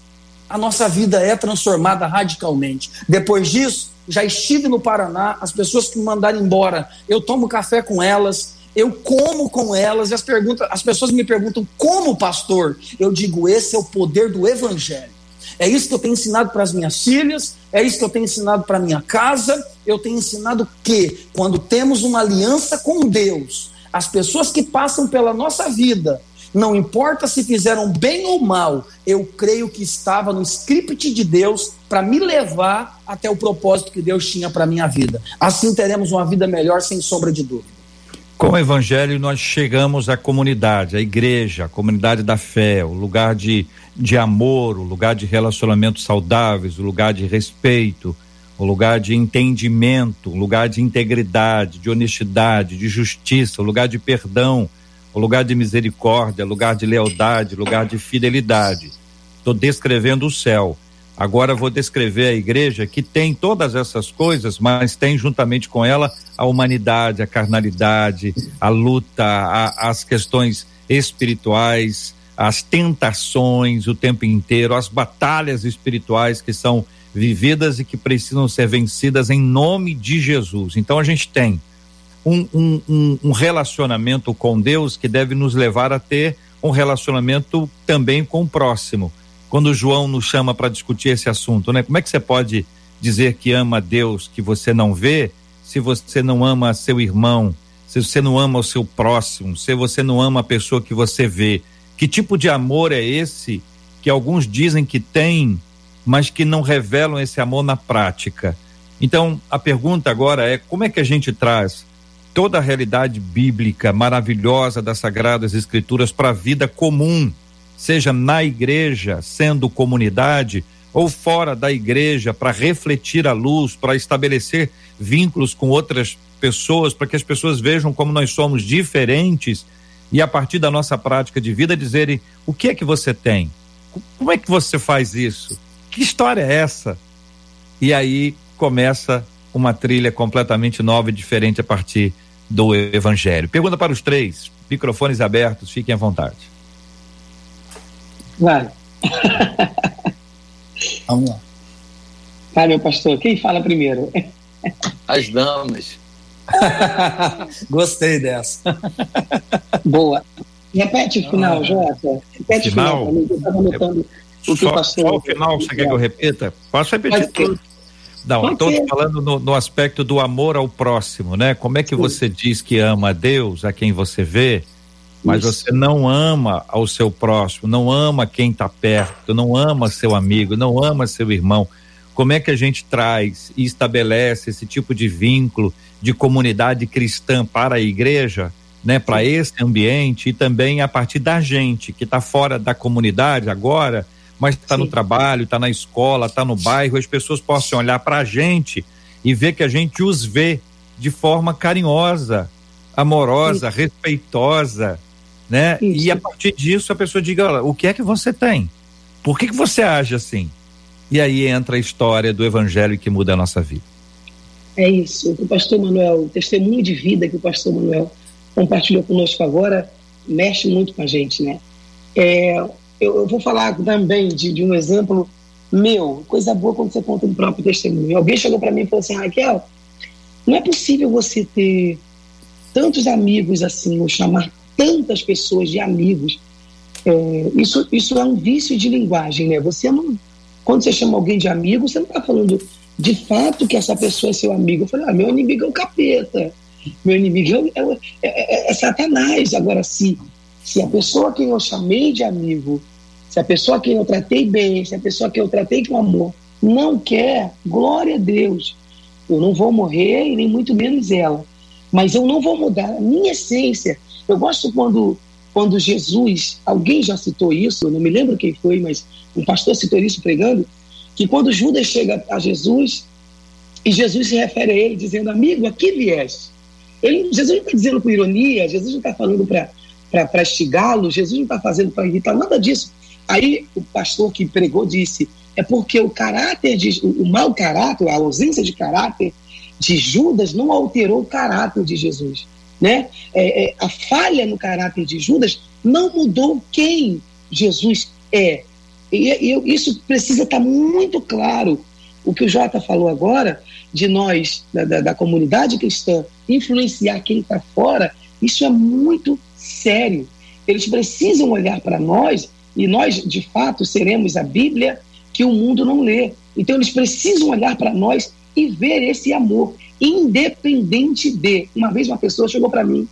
a nossa vida é transformada radicalmente. Depois disso, já estive no Paraná, as pessoas que me mandaram embora, eu tomo café com elas, eu como com elas, e as, perguntas, as pessoas me perguntam como pastor. Eu digo, esse é o poder do evangelho. É isso que eu tenho ensinado para as minhas filhas, é isso que eu tenho ensinado para minha casa. Eu tenho ensinado que quando temos uma aliança com Deus, as pessoas que passam pela nossa vida, não importa se fizeram bem ou mal, eu creio que estava no script de Deus para me levar até o propósito que Deus tinha para minha vida. Assim teremos uma vida melhor, sem sombra de dúvida. Com o Evangelho, nós chegamos à comunidade, à igreja, a comunidade da fé, o lugar de, de amor, o lugar de relacionamentos saudáveis, o lugar de respeito, o lugar de entendimento, o lugar de integridade, de honestidade, de justiça, o lugar de perdão o lugar de misericórdia, lugar de lealdade, lugar de fidelidade. Estou descrevendo o céu. Agora vou descrever a igreja que tem todas essas coisas, mas tem juntamente com ela a humanidade, a carnalidade, a luta, a, as questões espirituais, as tentações o tempo inteiro, as batalhas espirituais que são vividas e que precisam ser vencidas em nome de Jesus. Então a gente tem um, um, um, relacionamento com Deus que deve nos levar a ter um relacionamento também com o próximo. Quando João nos chama para discutir esse assunto, né? Como é que você pode dizer que ama Deus que você não vê, se você não ama seu irmão, se você não ama o seu próximo, se você não ama a pessoa que você vê? Que tipo de amor é esse que alguns dizem que tem, mas que não revelam esse amor na prática? Então, a pergunta agora é: como é que a gente traz toda a realidade bíblica maravilhosa das Sagradas Escrituras para a vida comum, seja na igreja, sendo comunidade, ou fora da igreja, para refletir a luz, para estabelecer vínculos com outras pessoas, para que as pessoas vejam como nós somos diferentes e a partir da nossa prática de vida dizerem o que é que você tem? Como é que você faz isso? Que história é essa? E aí começa uma trilha completamente nova e diferente a partir do Evangelho. Pergunta para os três, microfones abertos, fiquem à vontade. Vai. Vamos lá. Vai, meu pastor, quem fala primeiro? As damas. Gostei dessa. Boa. Repete o final, ah, Jota. Repete final. o final. Eu anotando o que só, passou. Só o final, você quer que eu repita? Posso repetir tudo. Não, estou falando no, no, aspecto do amor ao próximo, né? Como é que Sim. você diz que ama a Deus, a quem você vê, mas Isso. você não ama ao seu próximo, não ama quem está perto, não ama seu amigo, não ama seu irmão. Como é que a gente traz e estabelece esse tipo de vínculo de comunidade cristã para a igreja, né? Para esse ambiente e também a partir da gente que está fora da comunidade agora mas está no trabalho, está na escola, está no bairro, as pessoas possam olhar para a gente e ver que a gente os vê de forma carinhosa, amorosa, Isso. respeitosa, né? E a partir disso a pessoa diga, olha, o que é que você tem? Por que que você age assim? E aí entra a história do evangelho que muda a nossa vida. É isso. O pastor Manuel, o testemunho de vida que o pastor Manuel compartilhou conosco agora, mexe muito com a gente, né? É, eu, eu vou falar também de, de, um exemplo meu, coisa boa quando você conta no próprio testemunho. Alguém chegou para mim e falou assim: Raquel, não é possível você ter tantos amigos assim, ou chamar tantas pessoas de amigos. É, isso, isso é um vício de linguagem, né? Você não. Quando você chama alguém de amigo, você não está falando de fato que essa pessoa é seu amigo. Eu falei, ah, meu inimigo é o capeta, meu inimigo é, é, é, é Satanás. Agora, se, se a pessoa que eu chamei de amigo, se a pessoa que eu tratei bem, se a pessoa que eu tratei com amor não quer, glória a Deus, eu não vou morrer e nem muito menos ela. Mas eu não vou mudar a minha essência. Eu gosto quando, quando Jesus, alguém já citou isso, eu não me lembro quem foi, mas um pastor citou isso pregando, que quando Judas chega a Jesus, e Jesus se refere a ele dizendo, amigo, aqui vieste. Ele, Jesus não está dizendo com ironia, Jesus não está falando para estigá-lo, Jesus não está fazendo para irritar, nada disso. Aí o pastor que pregou disse, é porque o caráter, de, o mau caráter, a ausência de caráter de Judas não alterou o caráter de Jesus. Né? É, é, a falha no caráter de Judas não mudou quem Jesus é. E, e isso precisa estar muito claro. O que o Jota falou agora, de nós, da, da, da comunidade cristã, influenciar quem está fora, isso é muito sério. Eles precisam olhar para nós e nós, de fato, seremos a Bíblia que o mundo não lê. Então, eles precisam olhar para nós e ver esse amor, independente de. Uma vez, uma pessoa chegou para mim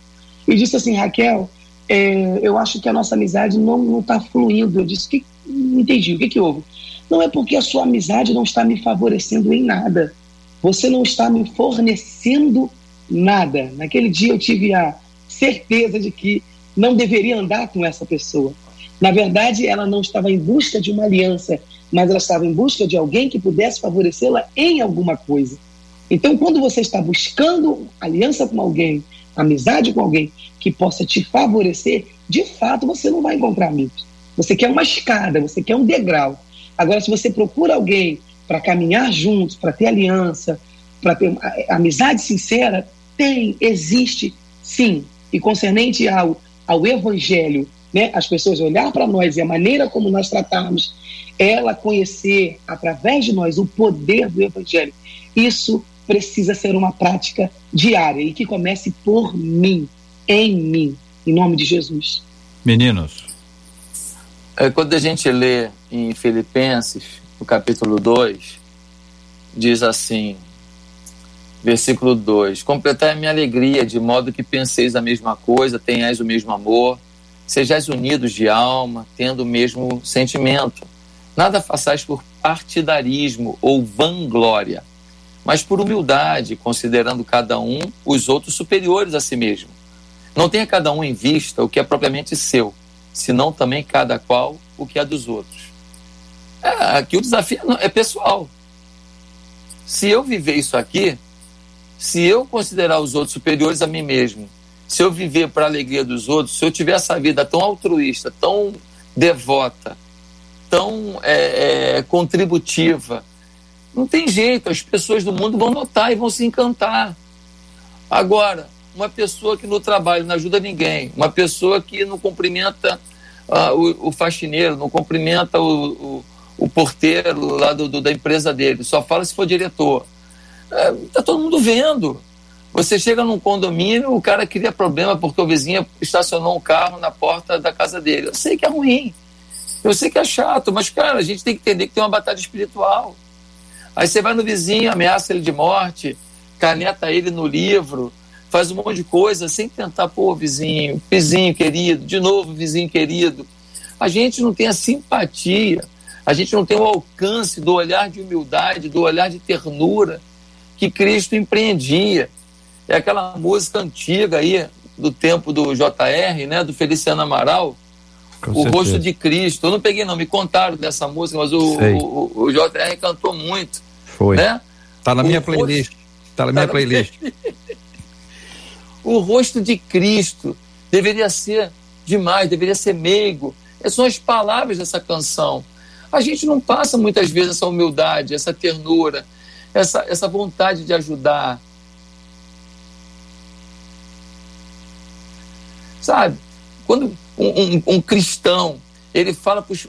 e disse assim: Raquel, é, eu acho que a nossa amizade não está fluindo. Eu disse: que, não entendi, o que, que houve? Não é porque a sua amizade não está me favorecendo em nada. Você não está me fornecendo nada. Naquele dia eu tive a certeza de que não deveria andar com essa pessoa. Na verdade, ela não estava em busca de uma aliança, mas ela estava em busca de alguém que pudesse favorecê-la em alguma coisa. Então, quando você está buscando aliança com alguém, amizade com alguém que possa te favorecer, de fato você não vai encontrar amigos. Você quer uma escada, você quer um degrau. Agora, se você procura alguém para caminhar juntos, para ter aliança, para ter amizade sincera, tem, existe, sim. E concernente ao, ao evangelho, né, as pessoas olhar para nós e a maneira como nós tratarmos, ela conhecer através de nós o poder do Evangelho, isso precisa ser uma prática diária e que comece por mim, em mim, em nome de Jesus. Meninos. É, quando a gente lê em Filipenses, no capítulo 2, diz assim, versículo 2: Completai a minha alegria, de modo que penseis a mesma coisa, tenhais o mesmo amor Sejais unidos de alma, tendo o mesmo sentimento. Nada façais por partidarismo ou vanglória, mas por humildade, considerando cada um os outros superiores a si mesmo. Não tenha cada um em vista o que é propriamente seu, senão também cada qual o que é dos outros. É, aqui o desafio é pessoal. Se eu viver isso aqui, se eu considerar os outros superiores a mim mesmo se eu viver para a alegria dos outros, se eu tiver essa vida tão altruísta, tão devota, tão é, é, contributiva, não tem jeito, as pessoas do mundo vão notar e vão se encantar. Agora, uma pessoa que no trabalho não ajuda ninguém, uma pessoa que não cumprimenta uh, o, o, faxineiro, não cumprimenta o, o, o porteiro lá do, do, da empresa dele, só fala se for diretor. Está é, todo mundo vendo. Você chega num condomínio, o cara cria problema porque o vizinho estacionou um carro na porta da casa dele. Eu sei que é ruim, eu sei que é chato, mas, cara, a gente tem que entender que tem uma batalha espiritual. Aí você vai no vizinho, ameaça ele de morte, caneta ele no livro, faz um monte de coisa sem tentar, pô, vizinho, vizinho querido, de novo, vizinho querido. A gente não tem a simpatia, a gente não tem o alcance do olhar de humildade, do olhar de ternura que Cristo empreendia. É aquela música antiga aí, do tempo do JR, né? Do Feliciano Amaral. Com o certeza. rosto de Cristo. Eu não peguei, não, me contaram dessa música, mas o, o, o, JR cantou muito. Foi. Né? Tá na o minha playlist. Rosto... Tá na minha tá playlist. o rosto de Cristo deveria ser demais, deveria ser meigo. Essas são as palavras dessa canção. A gente não passa muitas vezes essa humildade, essa ternura, essa, essa vontade de ajudar, Sabe? Quando um, um, um cristão ele fala para os.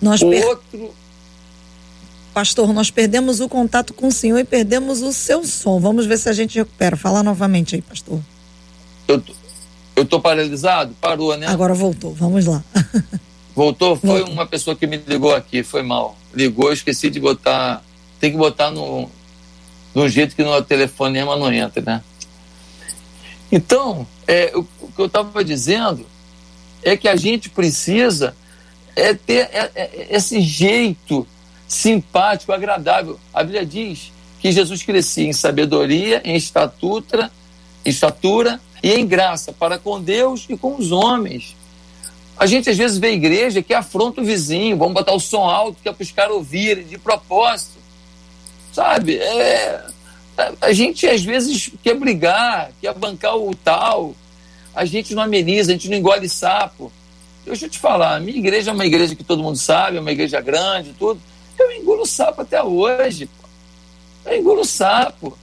Nós per... Outro... Pastor, nós perdemos o contato com o senhor e perdemos o seu som. Vamos ver se a gente recupera. Fala novamente aí, pastor. Eu tô, eu tô paralisado? Parou, né? Agora voltou. Vamos lá. Voltou? Foi voltou. uma pessoa que me ligou aqui. Foi mal. Ligou, eu esqueci de botar. Tem que botar no, no jeito que no telefonema não entra, né? Então, é, o, o que eu estava dizendo é que a gente precisa é ter é, é, esse jeito simpático, agradável. A Bíblia diz que Jesus crescia em sabedoria, em estatura, estatura e em graça para com Deus e com os homens. A gente às vezes vê igreja que afronta o vizinho, vamos botar o som alto que é para os caras ouvirem de propósito. Sabe? É, a gente às vezes quer brigar, quer bancar o tal, a gente não ameniza, a gente não engole sapo. Deixa eu te falar, a minha igreja é uma igreja que todo mundo sabe, é uma igreja grande, tudo. Eu engulo sapo até hoje. Eu engulo sapo.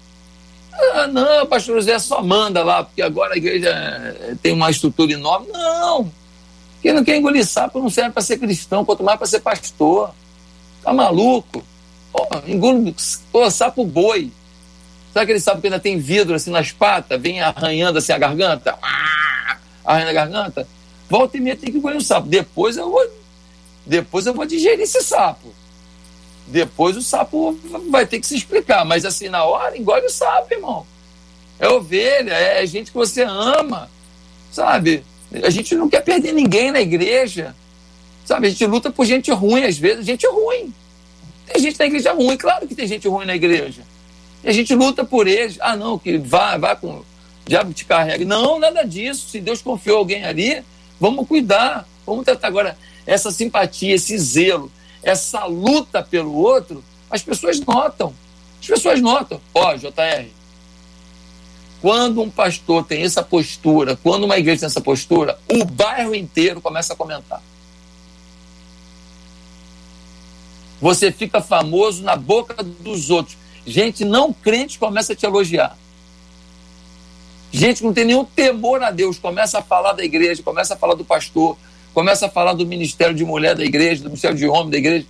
Ah, não, pastor José só manda lá, porque agora a igreja eh, tem uma estrutura enorme. Não. Quem não quer engolir sapo não serve para ser cristão, quanto mais para ser pastor. Tá maluco? Pô, engulo pô, sapo boi. Sabe aquele sapo que ainda tem vidro assim nas patas, vem arranhando assim a garganta? Ah, arranhando a garganta? Volta e meia tem que engolir o sapo. Depois eu vou, depois eu vou digerir esse sapo. Depois o sapo vai ter que se explicar. Mas assim, na hora, engole o sapo, irmão. É ovelha, é gente que você ama. Sabe? A gente não quer perder ninguém na igreja. Sabe? A gente luta por gente ruim, às vezes, gente ruim. Tem gente na igreja ruim, claro que tem gente ruim na igreja. E a gente luta por eles. Ah, não, que vá, vá com. O diabo te carrega. Não, nada disso. Se Deus confiou alguém ali, vamos cuidar. Vamos tratar agora essa simpatia, esse zelo, essa luta pelo outro. As pessoas notam. As pessoas notam. Ó, JR, quando um pastor tem essa postura, quando uma igreja tem essa postura, o bairro inteiro começa a comentar. Você fica famoso na boca dos outros. Gente não crente começa a te elogiar. Gente que não tem nenhum temor a Deus começa a falar da igreja, começa a falar do pastor, começa a falar do ministério de mulher da igreja, do ministério de homem da igreja.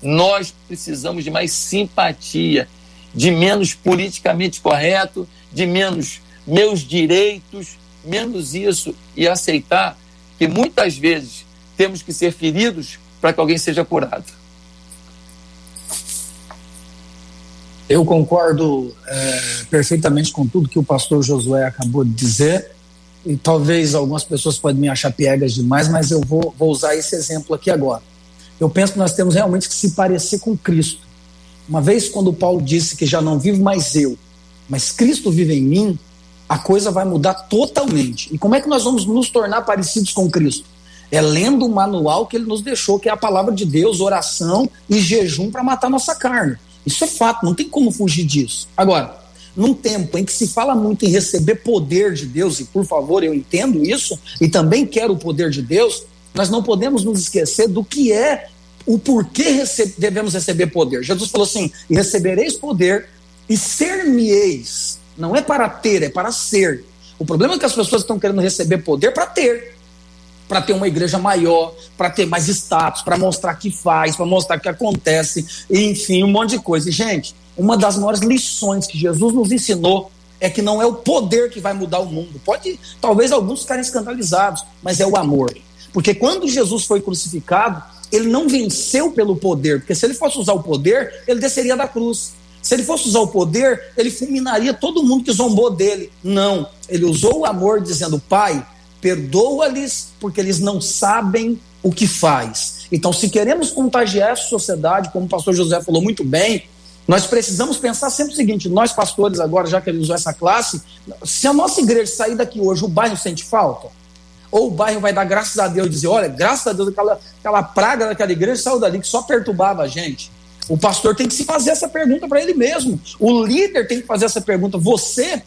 Nós precisamos de mais simpatia, de menos politicamente correto, de menos meus direitos, menos isso e aceitar que muitas vezes temos que ser feridos para que alguém seja curado. Eu concordo é, perfeitamente com tudo que o pastor Josué acabou de dizer. E talvez algumas pessoas podem me achar piegas demais, mas eu vou, vou usar esse exemplo aqui agora. Eu penso que nós temos realmente que se parecer com Cristo. Uma vez, quando Paulo disse que já não vivo mais eu, mas Cristo vive em mim, a coisa vai mudar totalmente. E como é que nós vamos nos tornar parecidos com Cristo? É lendo o manual que ele nos deixou, que é a palavra de Deus, oração e jejum para matar nossa carne. Isso é fato, não tem como fugir disso. Agora, num tempo em que se fala muito em receber poder de Deus, e por favor, eu entendo isso, e também quero o poder de Deus, nós não podemos nos esquecer do que é o porquê rece devemos receber poder. Jesus falou assim: e recebereis poder e ser-me-eis. Não é para ter, é para ser. O problema é que as pessoas estão querendo receber poder para ter. Para ter uma igreja maior, para ter mais status, para mostrar que faz, para mostrar que acontece, enfim, um monte de coisa. E, gente, uma das maiores lições que Jesus nos ensinou é que não é o poder que vai mudar o mundo. Pode, talvez alguns ficarem escandalizados, mas é o amor. Porque quando Jesus foi crucificado, ele não venceu pelo poder, porque se ele fosse usar o poder, ele desceria da cruz. Se ele fosse usar o poder, ele fulminaria todo mundo que zombou dele. Não, ele usou o amor dizendo: Pai, perdoa-lhes, porque eles não sabem o que faz. Então, se queremos contagiar essa sociedade, como o pastor José falou muito bem, nós precisamos pensar sempre o seguinte: nós, pastores, agora, já que ele usou essa classe, se a nossa igreja sair daqui hoje, o bairro sente falta? Ou o bairro vai dar graças a Deus e dizer: olha, graças a Deus, aquela, aquela praga daquela igreja saiu dali que só perturbava a gente? O pastor tem que se fazer essa pergunta para ele mesmo. O líder tem que fazer essa pergunta. Você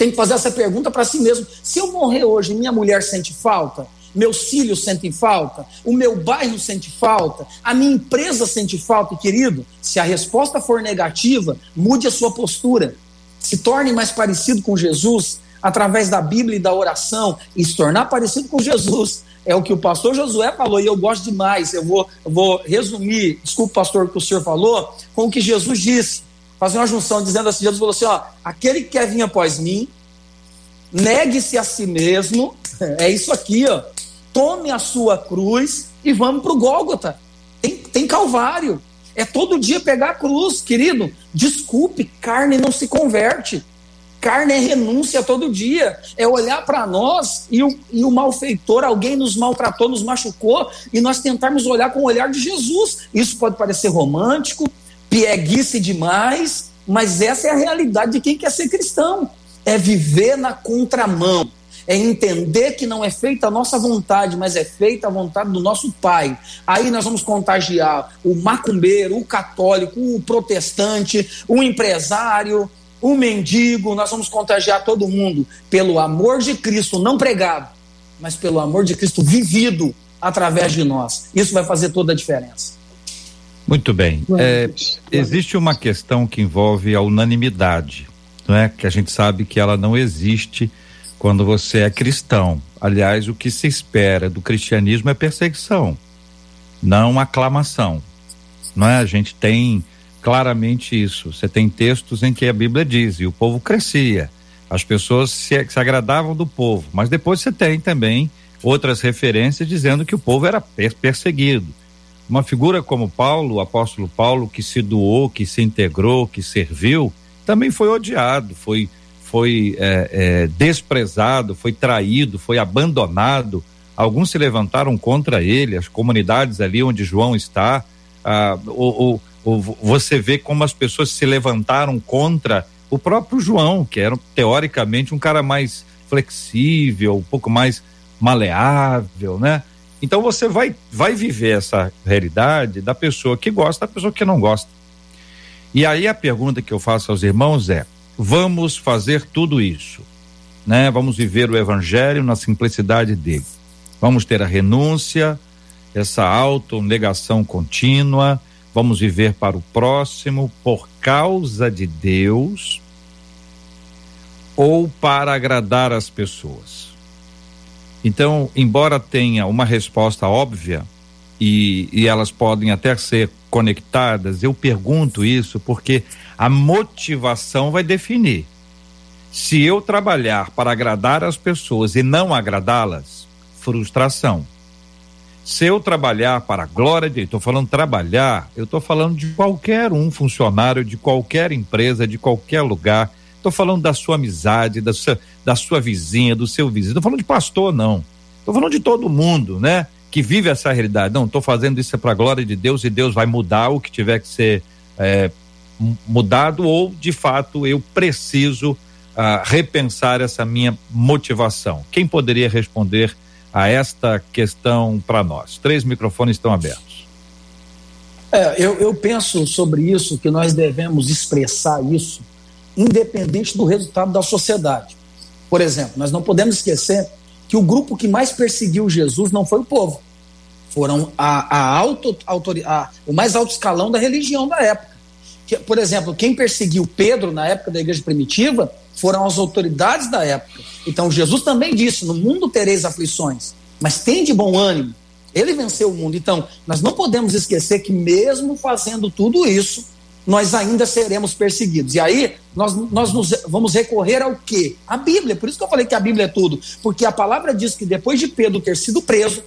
tem que fazer essa pergunta para si mesmo. Se eu morrer hoje, minha mulher sente falta? Meus filhos sentem falta? O meu bairro sente falta? A minha empresa sente falta? E, querido, se a resposta for negativa, mude a sua postura. Se torne mais parecido com Jesus. através da Bíblia e da oração e se tornar parecido com Jesus. É o que o pastor Josué falou e eu gosto demais. Eu vou, eu vou resumir, desculpa, pastor, o que o senhor falou, com o que Jesus disse. Fazer uma junção dizendo assim: Jesus falou assim: ó, aquele que quer vir após mim, negue-se a si mesmo, é isso aqui, ó. Tome a sua cruz e vamos para o Gólgota. Tem, tem Calvário. É todo dia pegar a cruz, querido. Desculpe, carne não se converte. Carne é renúncia todo dia. É olhar para nós e o, e o malfeitor, alguém nos maltratou, nos machucou, e nós tentarmos olhar com o olhar de Jesus. Isso pode parecer romântico, pieguice demais, mas essa é a realidade de quem quer ser cristão. É viver na contramão é entender que não é feita a nossa vontade, mas é feita a vontade do nosso Pai. Aí nós vamos contagiar o macumbeiro, o católico, o protestante, o empresário, o mendigo, nós vamos contagiar todo mundo pelo amor de Cristo não pregado, mas pelo amor de Cristo vivido através de nós. Isso vai fazer toda a diferença. Muito bem. É, existe uma questão que envolve a unanimidade, não é? Que a gente sabe que ela não existe quando você é cristão. Aliás, o que se espera do cristianismo é perseguição, não aclamação. Não é? A gente tem claramente isso. Você tem textos em que a Bíblia diz, e o povo crescia, as pessoas se, se agradavam do povo, mas depois você tem também outras referências dizendo que o povo era perseguido. Uma figura como Paulo, o apóstolo Paulo, que se doou, que se integrou, que serviu, também foi odiado, foi foi é, é, desprezado, foi traído, foi abandonado. Alguns se levantaram contra ele, as comunidades ali onde João está. Ah, o, o, o, você vê como as pessoas se levantaram contra o próprio João, que era teoricamente um cara mais flexível, um pouco mais maleável, né? Então você vai, vai viver essa realidade da pessoa que gosta da pessoa que não gosta. E aí a pergunta que eu faço aos irmãos é: vamos fazer tudo isso, né? Vamos viver o evangelho na simplicidade dele. Vamos ter a renúncia, essa autonegação contínua, vamos viver para o próximo por causa de Deus ou para agradar as pessoas. Então, embora tenha uma resposta óbvia, e, e elas podem até ser conectadas, eu pergunto isso porque a motivação vai definir. Se eu trabalhar para agradar as pessoas e não agradá-las, frustração. Se eu trabalhar para a glória de estou falando trabalhar, eu estou falando de qualquer um funcionário, de qualquer empresa, de qualquer lugar. Estou falando da sua amizade, da sua, da sua vizinha, do seu vizinho. Estou falando de pastor, não. Estou falando de todo mundo, né? Que vive essa realidade. Não, estou fazendo isso para a glória de Deus e Deus vai mudar o que tiver que ser é, mudado ou de fato eu preciso uh, repensar essa minha motivação? Quem poderia responder a esta questão para nós? Três microfones estão abertos. É, eu, eu penso sobre isso que nós devemos expressar isso independente do resultado da sociedade. Por exemplo, nós não podemos esquecer que o grupo que mais perseguiu Jesus não foi o povo, foram a, a auto, a, o mais alto escalão da religião da época que, por exemplo, quem perseguiu Pedro na época da igreja primitiva foram as autoridades da época. Então Jesus também disse: No mundo tereis aflições, mas tem de bom ânimo. Ele venceu o mundo. Então, nós não podemos esquecer que, mesmo fazendo tudo isso, nós ainda seremos perseguidos. E aí, nós, nós nos, vamos recorrer ao quê? A Bíblia. Por isso que eu falei que a Bíblia é tudo. Porque a palavra diz que depois de Pedro ter sido preso,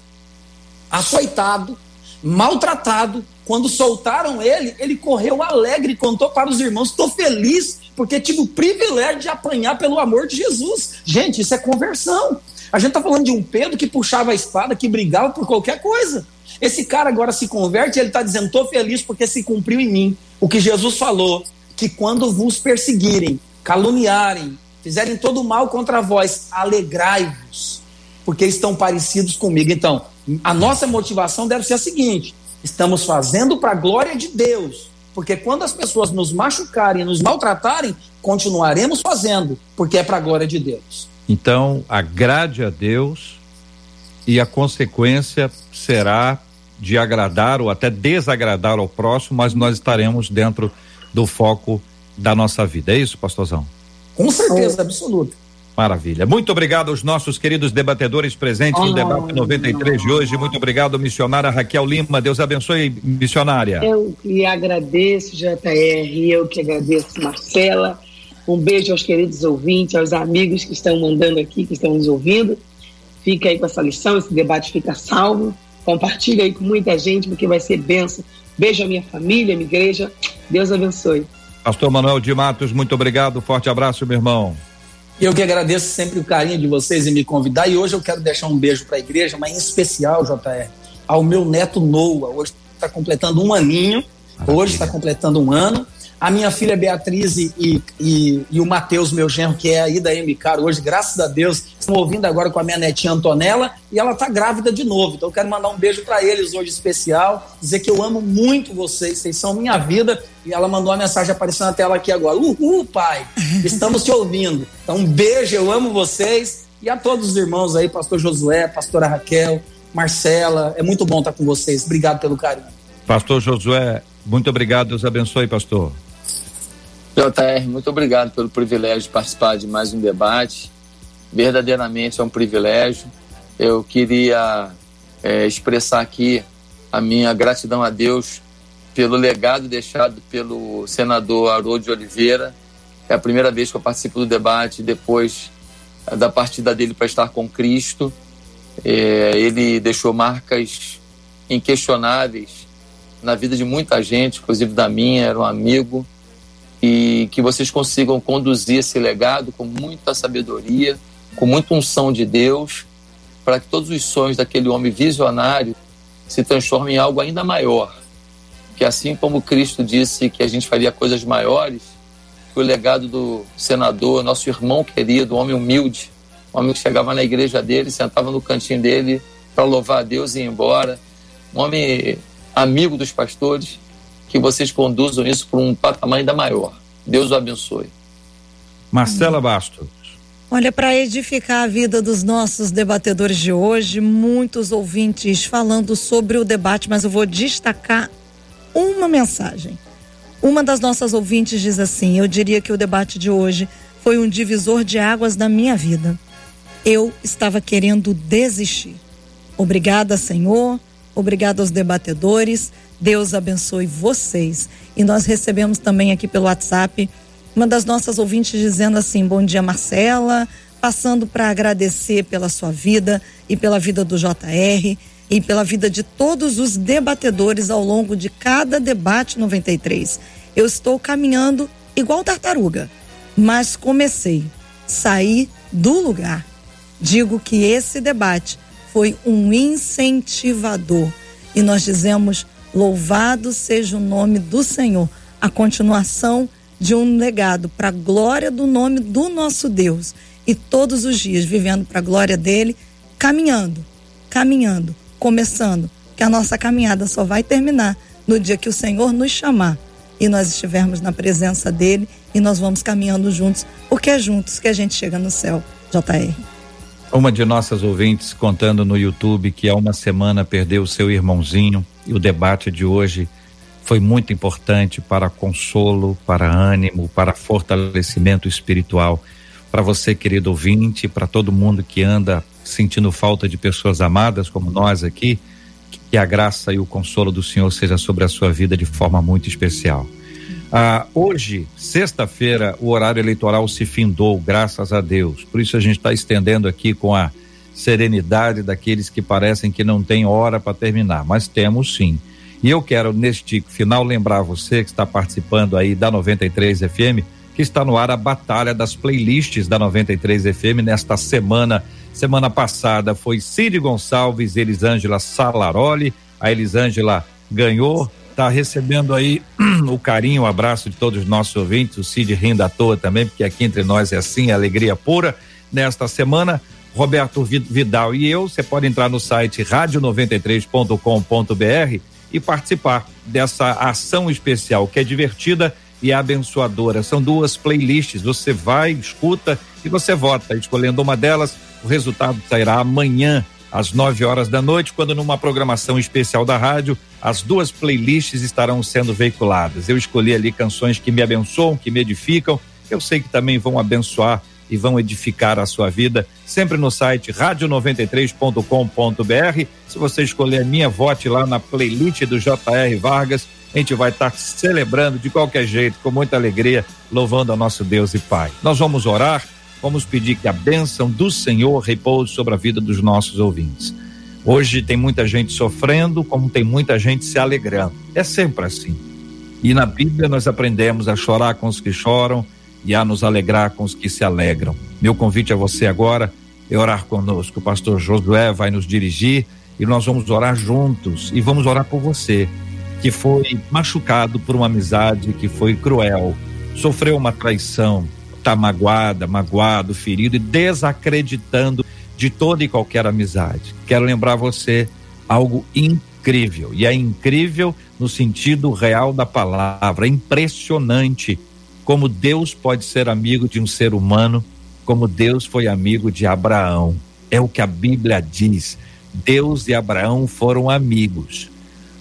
açoitado, maltratado, quando soltaram ele, ele correu alegre e contou para os irmãos: estou feliz porque tive o privilégio de apanhar pelo amor de Jesus. Gente, isso é conversão. A gente está falando de um Pedro que puxava a espada, que brigava por qualquer coisa. Esse cara agora se converte ele está dizendo: estou feliz porque se cumpriu em mim o que Jesus falou: que quando vos perseguirem, caluniarem, fizerem todo mal contra vós, alegrai-vos, porque estão parecidos comigo. Então, a nossa motivação deve ser a seguinte: Estamos fazendo para a glória de Deus. Porque quando as pessoas nos machucarem, nos maltratarem, continuaremos fazendo, porque é para a glória de Deus. Então, agrade a Deus e a consequência será de agradar ou até desagradar ao próximo, mas nós estaremos dentro do foco da nossa vida. É isso, pastorzão? Com certeza absoluta. Maravilha. Muito obrigado aos nossos queridos debatedores presentes oh, no debate 93 de hoje. Muito obrigado, missionária Raquel Lima. Deus abençoe, missionária. Eu que agradeço, JR. Eu que agradeço, Marcela. Um beijo aos queridos ouvintes, aos amigos que estão mandando aqui, que estão nos ouvindo. Fica aí com essa lição, esse debate fica salvo. Compartilha aí com muita gente, porque vai ser benção. Beijo à minha família, à minha igreja. Deus abençoe. Pastor Manuel de Matos, muito obrigado. Forte abraço, meu irmão. Eu que agradeço sempre o carinho de vocês em me convidar. E hoje eu quero deixar um beijo para a igreja, mas em especial, JR, ao meu neto Noah. Hoje está completando um aninho. Hoje está completando um ano a minha filha Beatriz e, e, e o Matheus, meu genro, que é aí da MK hoje, graças a Deus, estão ouvindo agora com a minha netinha Antonella e ela tá grávida de novo. Então eu quero mandar um beijo para eles hoje especial, dizer que eu amo muito vocês, vocês são minha vida. E ela mandou uma mensagem aparecendo na tela aqui agora. Uhul, pai! Estamos te ouvindo. Então um beijo, eu amo vocês. E a todos os irmãos aí, pastor Josué, pastora Raquel, Marcela, é muito bom estar com vocês. Obrigado pelo carinho. Pastor Josué, muito obrigado, Deus abençoe, pastor. JR, muito obrigado pelo privilégio de participar de mais um debate. Verdadeiramente é um privilégio. Eu queria é, expressar aqui a minha gratidão a Deus pelo legado deixado pelo senador Haroldo de Oliveira. É a primeira vez que eu participo do debate depois é, da partida dele para estar com Cristo. É, ele deixou marcas inquestionáveis na vida de muita gente, inclusive da minha, era um amigo e que vocês consigam conduzir esse legado com muita sabedoria, com muita unção de Deus, para que todos os sonhos daquele homem visionário se transformem em algo ainda maior. Que assim como Cristo disse que a gente faria coisas maiores, que o legado do senador, nosso irmão querido, homem humilde, um homem que chegava na igreja dele, sentava no cantinho dele para louvar a Deus e ir embora, um homem amigo dos pastores, que vocês conduzam isso para um patamar ainda maior. Deus o abençoe. Marcela Bastos. Olha, para edificar a vida dos nossos debatedores de hoje, muitos ouvintes falando sobre o debate, mas eu vou destacar uma mensagem. Uma das nossas ouvintes diz assim: Eu diria que o debate de hoje foi um divisor de águas na minha vida. Eu estava querendo desistir. Obrigada, Senhor. Obrigada aos debatedores. Deus abençoe vocês. E nós recebemos também aqui pelo WhatsApp uma das nossas ouvintes dizendo assim: Bom dia, Marcela. Passando para agradecer pela sua vida e pela vida do JR e pela vida de todos os debatedores ao longo de cada debate 93. Eu estou caminhando igual tartaruga, mas comecei, saí do lugar. Digo que esse debate foi um incentivador e nós dizemos Louvado seja o nome do Senhor. A continuação de um legado para a glória do nome do nosso Deus. E todos os dias vivendo para a glória dele, caminhando, caminhando, começando. Que a nossa caminhada só vai terminar no dia que o Senhor nos chamar e nós estivermos na presença dele e nós vamos caminhando juntos, porque é juntos que a gente chega no céu. JR. Uma de nossas ouvintes contando no YouTube que há uma semana perdeu seu irmãozinho e o debate de hoje foi muito importante para consolo, para ânimo, para fortalecimento espiritual. Para você, querido ouvinte, para todo mundo que anda sentindo falta de pessoas amadas como nós aqui, que a graça e o consolo do Senhor seja sobre a sua vida de forma muito especial. Ah, hoje, sexta-feira, o horário eleitoral se findou, graças a Deus. Por isso a gente está estendendo aqui com a serenidade daqueles que parecem que não tem hora para terminar, mas temos sim. E eu quero, neste final, lembrar você que está participando aí da 93 FM, que está no ar a batalha das playlists da 93 FM nesta semana. Semana passada foi Cid Gonçalves, Elisângela Salaroli. A Elisângela ganhou está recebendo aí o carinho, o abraço de todos os nossos ouvintes, o Cid rindo à toa também, porque aqui entre nós é assim, é alegria pura. Nesta semana, Roberto Vidal e eu, você pode entrar no site radio93.com.br e participar dessa ação especial que é divertida e abençoadora. São duas playlists, você vai, escuta e você vota, escolhendo uma delas. O resultado sairá amanhã às 9 horas da noite, quando numa programação especial da rádio, as duas playlists estarão sendo veiculadas. Eu escolhi ali canções que me abençoam, que me edificam. Eu sei que também vão abençoar e vão edificar a sua vida, sempre no site radio93.com.br. Se você escolher a minha, vote lá na playlist do JR Vargas. A gente vai estar celebrando de qualquer jeito, com muita alegria, louvando a nosso Deus e Pai. Nós vamos orar, vamos pedir que a bênção do Senhor repouse sobre a vida dos nossos ouvintes. Hoje tem muita gente sofrendo, como tem muita gente se alegrando. É sempre assim. E na Bíblia nós aprendemos a chorar com os que choram e a nos alegrar com os que se alegram. Meu convite a você agora é orar conosco. O pastor Josué vai nos dirigir e nós vamos orar juntos e vamos orar por você que foi machucado por uma amizade que foi cruel, sofreu uma traição, está magoada, magoado, ferido e desacreditando de toda e qualquer amizade. Quero lembrar você algo incrível, e é incrível no sentido real da palavra, é impressionante como Deus pode ser amigo de um ser humano, como Deus foi amigo de Abraão. É o que a Bíblia diz. Deus e Abraão foram amigos.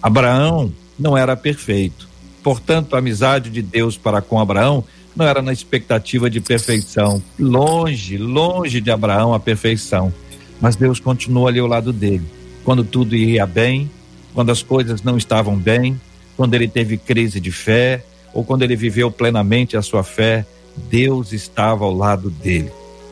Abraão não era perfeito. Portanto, a amizade de Deus para com Abraão não era na expectativa de perfeição. Longe, longe de Abraão a perfeição. Mas Deus continuou ali ao lado dele. Quando tudo ia bem, quando as coisas não estavam bem, quando ele teve crise de fé, ou quando ele viveu plenamente a sua fé, Deus estava ao lado dele.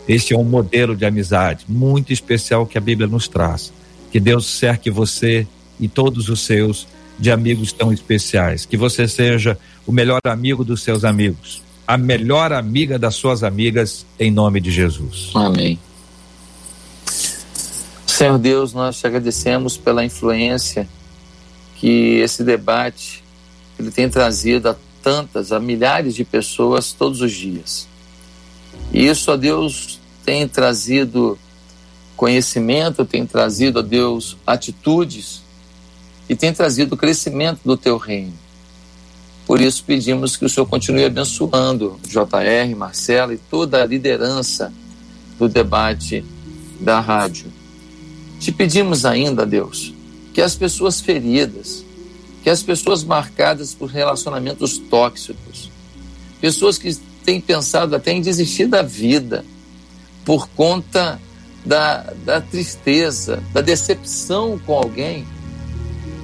Este é um modelo de amizade muito especial que a Bíblia nos traz. Que Deus cerque você e todos os seus de amigos tão especiais. Que você seja o melhor amigo dos seus amigos, a melhor amiga das suas amigas, em nome de Jesus. Amém. Senhor Deus, nós te agradecemos pela influência que esse debate ele tem trazido a tantas, a milhares de pessoas todos os dias. E isso a Deus tem trazido conhecimento, tem trazido a Deus atitudes e tem trazido crescimento do teu reino. Por isso pedimos que o Senhor continue abençoando JR, Marcela e toda a liderança do debate da rádio. Te pedimos ainda, Deus, que as pessoas feridas, que as pessoas marcadas por relacionamentos tóxicos, pessoas que têm pensado até em desistir da vida por conta da, da tristeza, da decepção com alguém,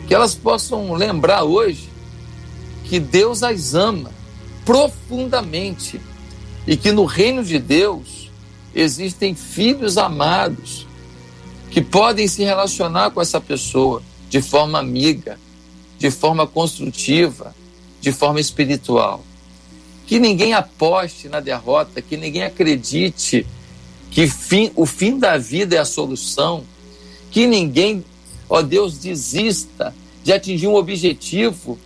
que elas possam lembrar hoje que Deus as ama profundamente e que no reino de Deus existem filhos amados que podem se relacionar com essa pessoa de forma amiga, de forma construtiva, de forma espiritual. Que ninguém aposte na derrota, que ninguém acredite que fim, o fim da vida é a solução, que ninguém, ó Deus, desista de atingir um objetivo,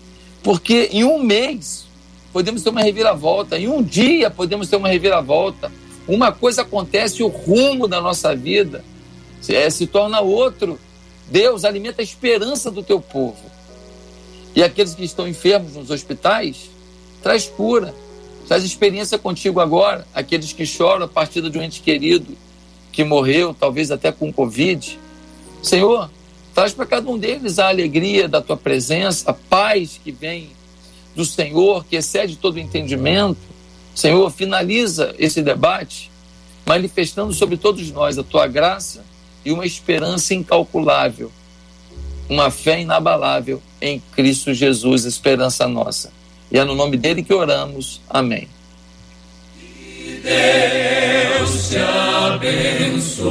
porque em um mês podemos ter uma reviravolta, em um dia podemos ter uma reviravolta. Uma coisa acontece, o rumo da nossa vida é, se torna outro. Deus alimenta a esperança do teu povo. E aqueles que estão enfermos nos hospitais, traz cura, traz experiência contigo agora. Aqueles que choram a partida de um ente querido que morreu, talvez até com Covid. Senhor, traz para cada um deles a alegria da tua presença, a paz que vem do Senhor, que excede todo o entendimento. Senhor, finaliza esse debate manifestando sobre todos nós a tua graça e uma esperança incalculável uma fé inabalável em Cristo Jesus, esperança nossa. E é no nome dele que oramos. Amém. Que Deus te abençoe.